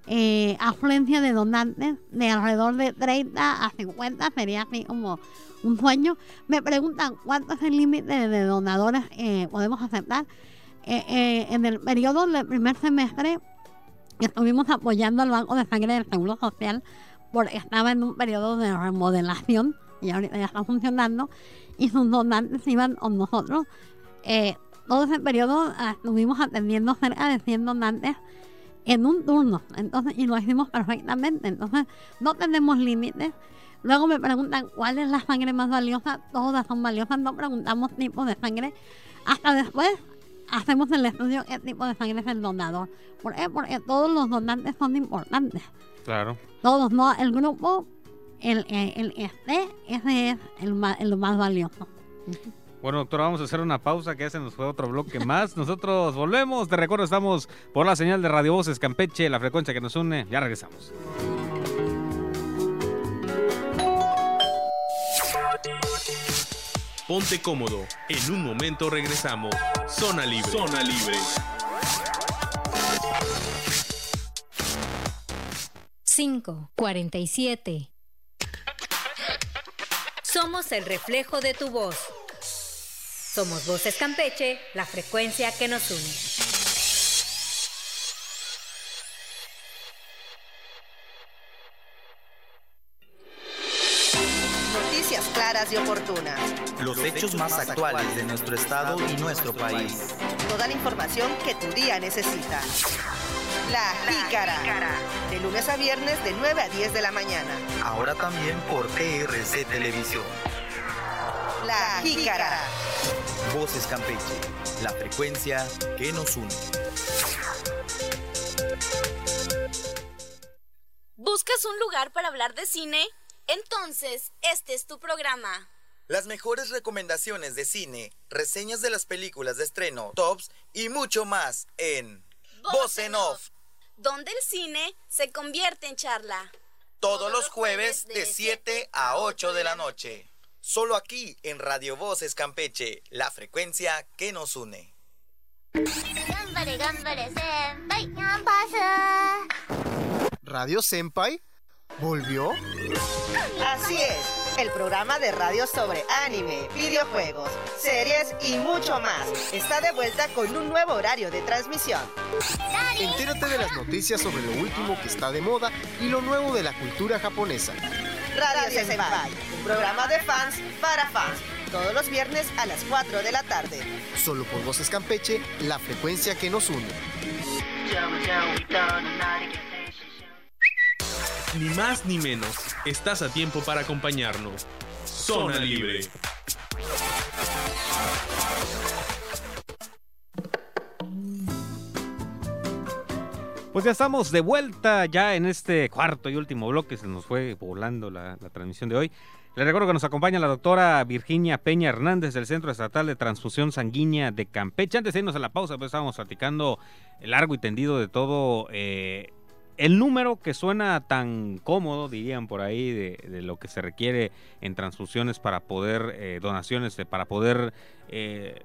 eh, afluencia de donantes de alrededor de 30 a 50, sería así como un sueño. Me preguntan cuánto es el límite de donadores eh, podemos aceptar. Eh, en el periodo del primer semestre estuvimos apoyando al Banco de Sangre del Seguro Social porque estaba en un periodo de remodelación y ahorita ya está funcionando y sus donantes iban con nosotros. todo ese periodo ah, estuvimos atendiendo cerca de 100 donantes en un turno. Entonces, y lo hicimos perfectamente. Entonces, no tenemos límites. Luego me preguntan cuál es la sangre más valiosa. Todas son valiosas. No preguntamos tipo de sangre. Hasta después hacemos el estudio qué tipo de sangre es el donador. ¿Por qué? Porque todos los donantes son importantes. Claro. Todos, ¿no? El grupo, el, el, este, ese es el más, el más valioso. Bueno, doctora, vamos a hacer una pausa que ya se nos fue otro bloque más. Nosotros volvemos. Te recuerdo, estamos por la señal de Radio Voces Campeche, la frecuencia que nos une. Ya regresamos. Ponte cómodo. En un momento regresamos. Zona Libre. Zona Libre. 5, 47. Somos el reflejo de tu voz. Somos Voces Campeche, la frecuencia que nos une. Noticias claras y oportunas. Los hechos más actuales de nuestro estado y nuestro país. Toda la información que tu día necesita. La Jícara. De lunes a viernes de 9 a 10 de la mañana. Ahora también por TRC Televisión. La Jícara. Voces Campeche, la frecuencia que nos une. ¿Buscas un lugar para hablar de cine? Entonces, este es tu programa. Las mejores recomendaciones de cine, reseñas de las películas de estreno, tops y mucho más en Voz en Off. Donde el cine se convierte en charla. Todos los jueves de 7 a 8 de la noche. Solo aquí en Radio Voces Campeche, la frecuencia que nos une. ¿Radio Senpai? ¿Volvió? Así es, el programa de radio sobre anime, videojuegos, series y mucho más está de vuelta con un nuevo horario de transmisión. Entérate de las noticias sobre lo último que está de moda y lo nuevo de la cultura japonesa. Radio Senpai, programa de fans para fans, todos los viernes a las 4 de la tarde. Solo por Voces Campeche, la frecuencia que nos une. Ni más ni menos, estás a tiempo para acompañarnos. Zona Libre. Pues ya estamos de vuelta ya en este cuarto y último bloque, se nos fue volando la, transmisión de hoy. Les recuerdo que nos acompaña la doctora Virginia Peña Hernández del Centro Estatal de Transfusión Sanguínea de Campeche. Antes de irnos a la pausa, pues estábamos platicando largo y tendido de todo eh, el número que suena tan cómodo, dirían por ahí, de, lo que se requiere en transfusiones para poder, eh, donaciones, para poder eh,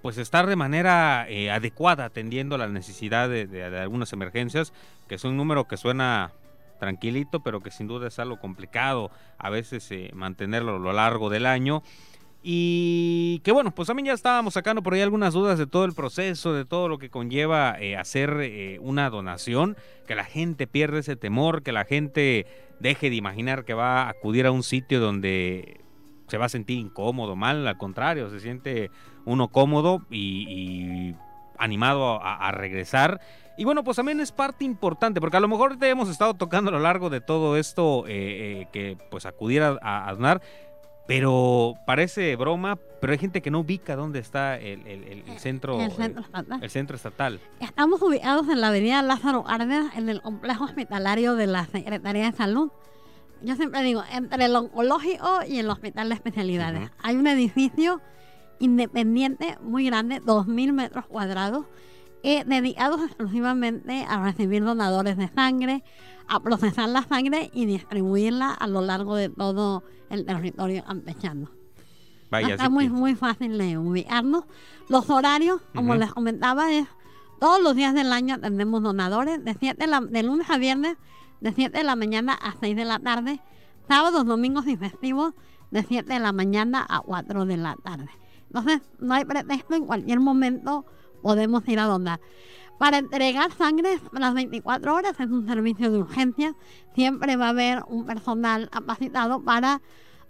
pues estar de manera adecuada atendiendo la necesidad de, algunas emergencias, que es un número que suena tranquilito, pero que sin duda es algo complicado a veces eh, mantenerlo a lo largo del año. Y que bueno, pues también ya estábamos sacando por ahí algunas dudas de todo el proceso, de todo lo que conlleva eh, hacer una donación, que la gente pierde ese temor, que la gente deje de imaginar que va a acudir a un sitio donde se va a sentir incómodo, mal, al contrario, se siente uno cómodo y, animado a, regresar. Y bueno, pues también es parte importante, porque a lo mejor te hemos estado tocando a lo largo de todo esto eh, eh, que pues acudir a, a donar, pero parece broma, pero hay gente que no ubica dónde está el, el- el- el centro, el centro eh, estatal. el centro estatal. Estamos ubicados en la avenida Lázaro Cárdenas, en el complejo hospitalario de la Secretaría de Salud. Yo siempre digo, entre el oncológico y el hospital de especialidades. Hay un edificio independiente muy grande, 2.000 metros cuadrados, eh, dedicados exclusivamente a recibir donadores de sangre, a procesar la sangre y distribuirla a lo largo de todo el territorio campechano. Vaya, Está muy, que- muy fácil de ubicarnos. Los horarios, como Ujú. les comentaba, es todos los días del año atendemos donadores, de, siete de, la- de lunes a viernes, de 7 de la mañana a 6 de la tarde, sábados, domingos y festivos, de 7 de la mañana a 4 de la tarde. Entonces, no hay pretexto, en cualquier momento podemos ir a donar. Para entregar sangre las 24 horas es un servicio de urgencia. Siempre va a haber un personal capacitado para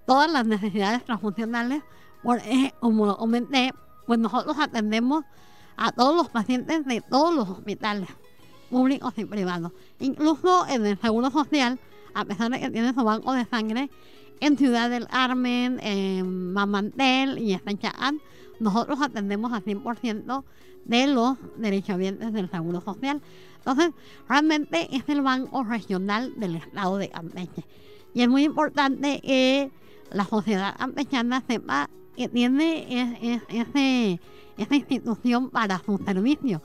todas las necesidades transfuncionales. Por, eh, como lo comenté, pues nosotros atendemos a todos los pacientes de todos los hospitales, públicos y privados. Incluso en el Seguro Social, a pesar de que tiene su banco de sangre, en Ciudad del Carmen, en Mamantel y en Chacán, nosotros atendemos al 100% de los derechohabientes del Seguro Social. Entonces, realmente es el banco regional del estado de Campeche. Y es muy importante que la sociedad campechana sepa que tiene esa institución para su servicio.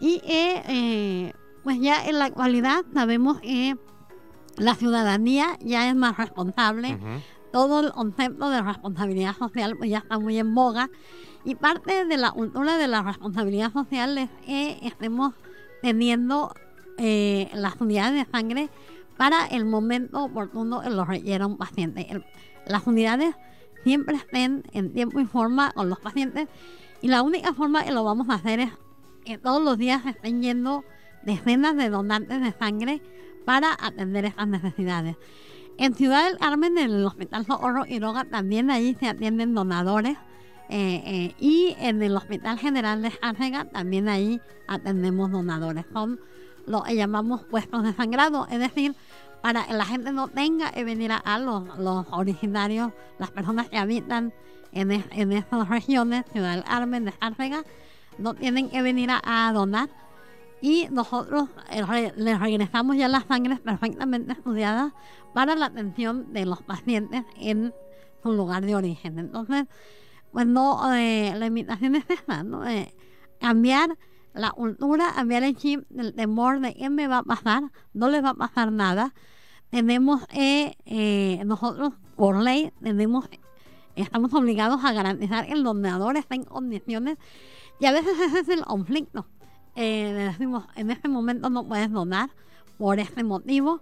Y eh, pues ya en la actualidad sabemos que la ciudadanía ya es más responsable todo el concepto de responsabilidad social pues ya está muy en boga y parte de la cultura de la responsabilidad social es que estemos teniendo eh, las unidades de sangre para el momento oportuno que lo requiera un paciente. Las unidades siempre estén en tiempo y forma con los pacientes y la única forma que lo vamos a hacer es que todos los días estén yendo decenas de donantes de sangre para atender esas necesidades. En Ciudad del Carmen, en el Hospital Socorro Quiroga, también ahí se atienden donadores. eh, eh, y en el Hospital General de Járcega también ahí atendemos donadores. Son lo que llamamos puestos de sangrado, es decir, para que la gente no tenga que venir a los, originarios, las personas que habitan en, es- en esas regiones, Ciudad del Carmen, de Járcega, no tienen que venir a, donar y nosotros eh, les regresamos ya las sangres perfectamente estudiadas para la atención de los pacientes en su lugar de origen. Entonces, pues no, eh, la invitación es esa, ¿no? Eh, cambiar la cultura, cambiar el chip del temor de qué me va a pasar, no les va a pasar nada. Tenemos, eh, eh, nosotros por ley, tenemos, estamos obligados a garantizar que el donador esté en condiciones y a veces ese es el conflicto. Eh, decimos, en este momento no puedes donar por este motivo.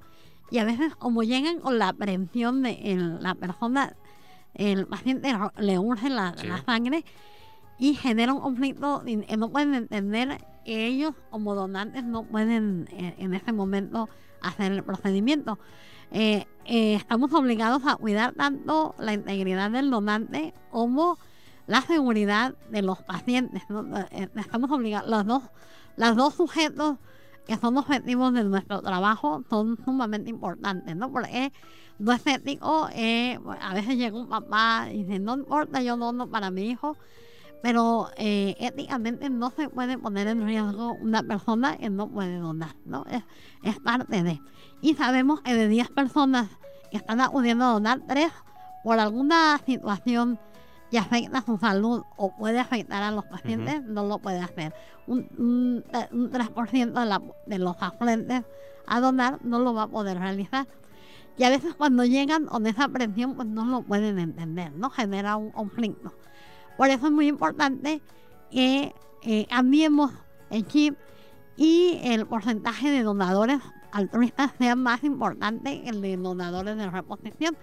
Y a veces como llegan con la aprehensión de el- la persona, el paciente le urge la, la sangre y genera un conflicto y y no pueden entender que ellos como donantes no pueden eh, en ese momento hacer el procedimiento. Eh, eh, estamos obligados a cuidar tanto la integridad del donante como la seguridad de los pacientes. ¿no? Estamos obligados, los dos, los dos sujetos que son objetivos de nuestro trabajo son sumamente importantes, ¿no? Porque no es ético, eh, a veces llega un papá y dice, no importa, yo dono para mi hijo, pero eh, éticamente no se puede poner en riesgo una persona que no puede donar, ¿no? Es, es parte de. Y sabemos que de 10 personas que están acudiendo a donar, 3 por alguna situación que afecta su salud o puede afectar a los pacientes, no lo puede hacer. Un, un, eh, un 3% de, la- de los afluentes a donar no lo va a poder realizar. Y a veces cuando llegan con esa presión, pues no lo pueden entender, ¿no? Genera un conflicto. Por eso es muy importante que eh, cambiemos el chip y el porcentaje de donadores altruistas sea más importante que el de donadores de reposición.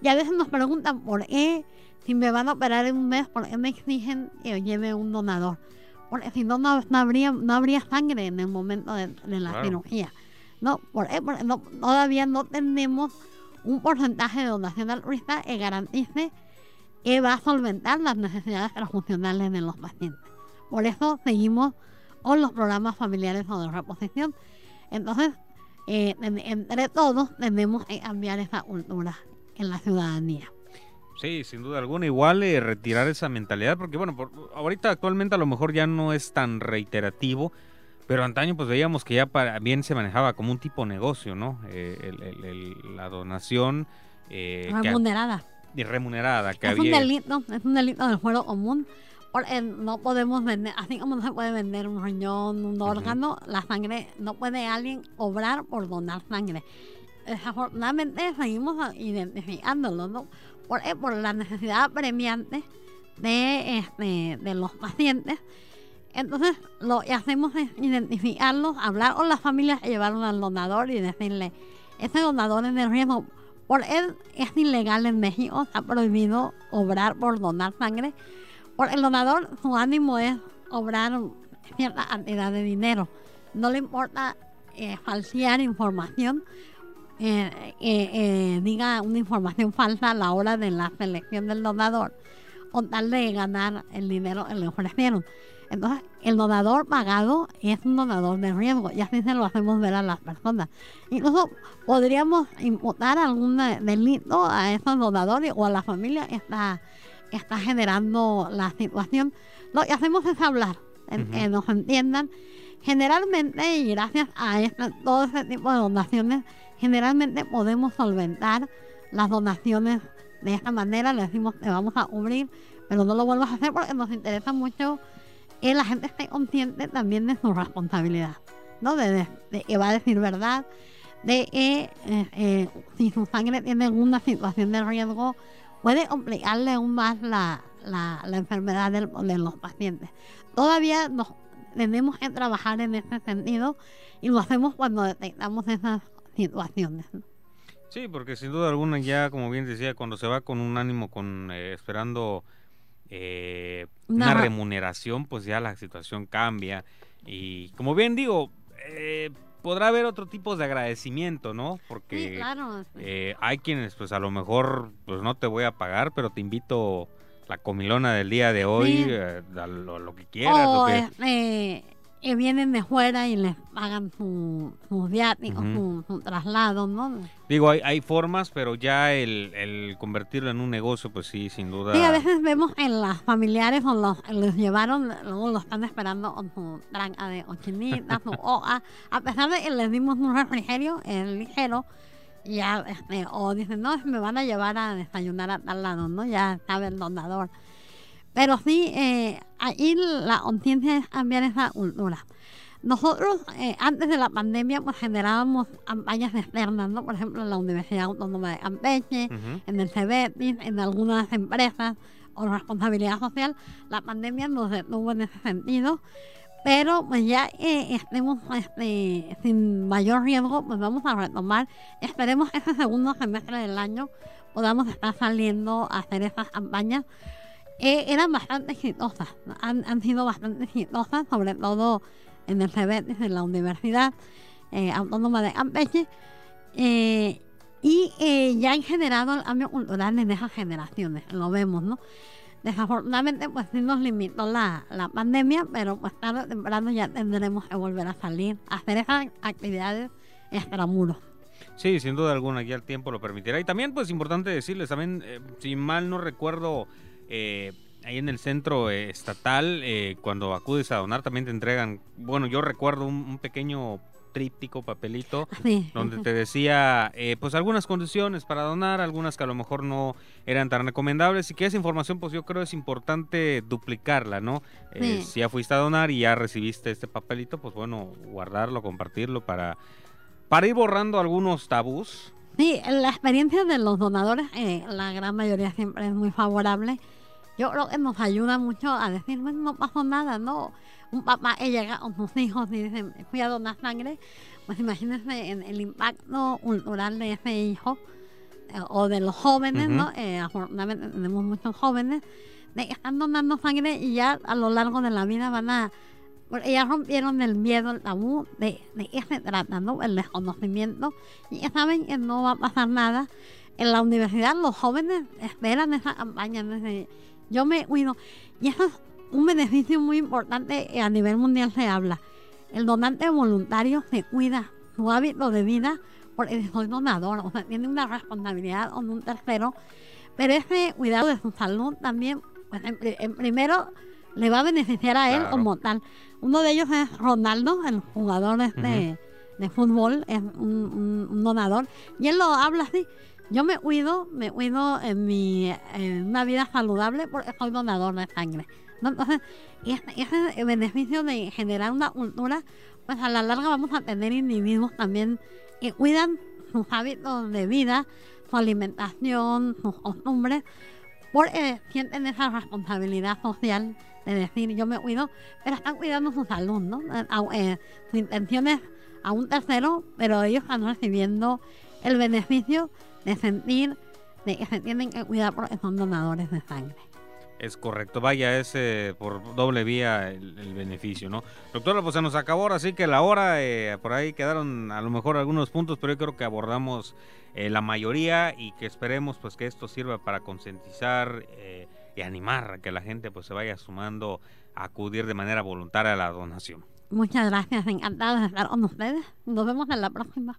Y a veces nos preguntan por qué, si me van a operar en un mes, por qué me exigen que lleve un donador. Porque si no, no, no habría, no habría sangre en el momento de, de la Claro. cirugía. No, por qué? Porque no- todavía no tenemos un porcentaje de donación altruista que garantice que va a solventar las necesidades transfuncionales de los pacientes. Por eso seguimos o los programas familiares o de reposición. Entonces, eh, en- entre todos tenemos que cambiar esa cultura en la ciudadanía. Sí, sin duda alguna, igual eh, retirar esa mentalidad, porque bueno, por- ahorita actualmente a lo mejor ya no es tan reiterativo, pero antaño pues veíamos que ya para, bien se manejaba como un tipo negocio, ¿no? Eh, el- el- el- la donación eh, que- Remunerada. y remunerada que es un delito, es un delito del fuero común. Porque no podemos vender, así como no se puede vender un riñón, un órgano, la sangre, no puede alguien cobrar por donar sangre. Desafortunadamente seguimos identificándolo, ¿no? Por, eh, por la necesidad apremiante de, este, de los pacientes. Entonces, lo que hacemos es identificarlos, hablar con las familias y llevarlos al donador y decirle, ese donador es de riesgo. Por él es ilegal en México, está prohibido obrar por donar sangre. Por el donador, su ánimo es obrar cierta cantidad de dinero. No le importa eh, falsear información, eh, eh, eh, diga una información falsa a la hora de la selección del donador, con tal de ganar el dinero que le ofrecieron. Entonces, el donador pagado es un donador de riesgo y así se lo hacemos ver a las personas. Incluso podríamos imputar algún delito a esos donadores o a la familia que está, que está generando la situación. Lo que hacemos es hablar, en- Ujú. que nos entiendan. Generalmente, y gracias a este- todo ese tipo de donaciones, generalmente podemos solventar las donaciones de esta manera. Le decimos que vamos a cubrir, pero no lo vuelvas a hacer porque nos interesa mucho que la gente esté consciente también de su responsabilidad, ¿no? De, que va a decir verdad, de que eh, eh, si su sangre tiene alguna situación de riesgo, puede complicarle aún más la, la- la enfermedad del- de los pacientes. Todavía nos tenemos que trabajar en ese sentido y lo hacemos cuando detectamos esas situaciones. ¿no? Sí, porque sin duda alguna ya, como bien decía, cuando se va con un ánimo, con eh, esperando eh, Una una re- remuneración, pues ya la situación cambia. Y como bien digo, eh, podrá haber otro tipo de agradecimiento, ¿no? Porque Sí, claro. eh, hay quienes, pues a lo mejor, pues no te voy a pagar, pero te invito la comilona del día de hoy, Sí. eh, a lo, lo que quieras. o lo que- este, que vienen de fuera y les pagan su, sus viáticos, Ujú. su, su traslado, ¿no? Digo, hay, hay formas, pero ya el, el convertirlo en un negocio, pues sí, sin duda. Sí, a veces vemos en las familiares o los, los llevaron, luego lo están esperando con su tranca de cochinita, su a pesar de que les dimos un refrigerio eh, ligero, ya, este, o dicen, no, me van a llevar a desayunar a tal lado, ¿no? Ya sabe el donador. Pero sí, eh, ahí la conciencia es cambiar esa cultura. Nosotros, eh, antes de la pandemia, pues generábamos campañas externas, ¿no? Por ejemplo, en la Universidad Autónoma de Campeche, en el CEBETIS, en algunas empresas o responsabilidad social. La pandemia nos detuvo en ese sentido. Pero pues ya eh, estemos este, sin mayor riesgo, pues vamos a retomar. Esperemos que ese segundo semestre del año podamos estar saliendo a hacer esas campañas. Eh, eran bastante exitosas, han, han sido bastante exitosas, sobre todo en el CEBETIS, en la Universidad eh, Autónoma de Campeche. Eh, y eh, ya han generado el cambio cultural en esas generaciones, lo vemos, ¿no? Desafortunadamente, pues sí nos limitó la, la pandemia, pero pues tarde o temprano ya tendremos que volver a salir, a hacer esas actividades extramuros. Sí, sin duda alguna, ya el tiempo lo permitirá. Y también, pues, importante decirles, también, si mal no recuerdo, eh, ahí en el centro eh, estatal, eh, cuando acudes a donar, también te entregan, bueno, yo recuerdo un, un pequeño tríptico, papelito, Sí. donde te decía, eh, pues, algunas condiciones para donar, algunas que a lo mejor no eran tan recomendables, y que esa información, pues, yo creo es importante duplicarla, ¿no? Eh, Sí. Si ya fuiste a donar y ya recibiste este papelito, pues, bueno, guardarlo, compartirlo para para ir borrando algunos tabús. Sí, la experiencia de los donadores, eh, la gran mayoría siempre es muy favorable. Yo creo que nos ayuda mucho a decir, bueno, no pasó nada, ¿no? Un papá que llega con sus hijos y dice, fui a donar sangre, pues imagínense en el impacto cultural de ese hijo eh, o de los jóvenes, ¿no? Eh, afortunadamente tenemos muchos jóvenes de que están donando sangre y ya a lo largo de la vida van a porque ya rompieron el miedo, el tabú de, de qué se trata, ¿no? El desconocimiento. Y ya saben que no va a pasar nada. En la universidad los jóvenes esperan esa campaña. ¿no? Yo me cuido. Y eso es un beneficio muy importante a nivel mundial se habla. El donante voluntario se cuida su hábito de vida porque soy donador, o sea, tiene una responsabilidad con un tercero, pero ese cuidado de su salud también, pues en, primero le va a beneficiar a él como tal. Uno de ellos es Ronaldo, el jugador este de fútbol, es un, donador, y él lo habla así. Yo me cuido, me cuido en mi una vida saludable porque soy donador de sangre. Entonces, ese, beneficio de generar una cultura, pues a la larga vamos a tener individuos también que cuidan sus hábitos de vida, su alimentación, sus costumbres, porque sienten esa responsabilidad social de decir yo me cuido, pero están cuidando su salud, ¿no? Eh, su intención es a un tercero, pero ellos están recibiendo el beneficio de sentir de que se tienen que cuidar porque son donadores de sangre. Es correcto, vaya, es por doble vía el, beneficio, ¿no? Doctora, pues se nos acabó ahora sí que la hora, eh, por ahí quedaron a lo mejor algunos puntos, pero yo creo que abordamos eh, la mayoría y que esperemos pues que esto sirva para concientizar eh, y animar a que la gente pues se vaya sumando a acudir de manera voluntaria a la donación. Muchas gracias, encantado de estar con ustedes. Nos vemos en la próxima.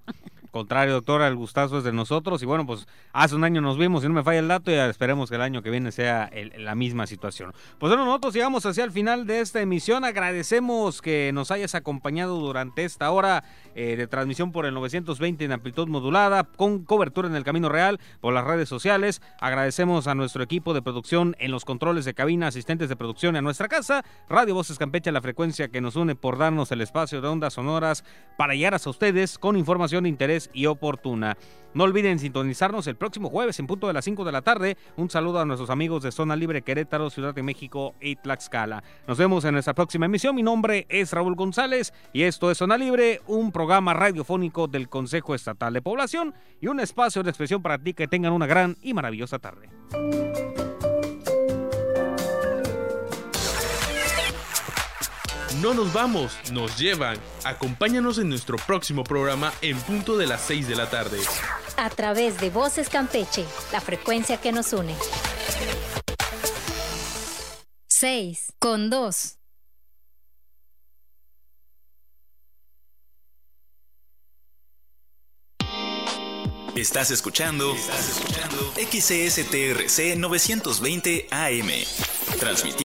Contrario, doctora, el gustazo es de nosotros. Y bueno, pues hace un año nos vimos, y no me falla el dato, y esperemos que el año que viene sea la misma situación. Pues bueno, nosotros llegamos hacia el final de esta emisión. Agradecemos que nos hayas acompañado durante esta hora eh, de transmisión por el 920 en amplitud modulada, con cobertura en el Camino Real, por las redes sociales. Agradecemos a nuestro equipo de producción en los controles de cabina, asistentes de producción a nuestra casa, Radio Voces Campeche, la frecuencia que nos une por darnos el espacio de ondas sonoras para llegar hasta ustedes con información de interés y oportuna. No olviden sintonizarnos el próximo jueves en punto de las 5 de la tarde. Un saludo a nuestros amigos de Zona Libre Querétaro, Ciudad de México y Tlaxcala. Nos vemos en nuestra próxima emisión. Mi nombre es Raúl González y esto es Zona Libre, un programa radiofónico del Consejo Estatal de Población y un espacio de expresión para ti que tengan una gran y maravillosa tarde. No nos vamos, nos llevan. Acompáñanos en nuestro próximo programa en punto de las 6 de la tarde. A través de Voces Campeche, la frecuencia que nos une. 6 con 2. Estás escuchando, Estás escuchando XCSTRC 920 AM. Transmitiendo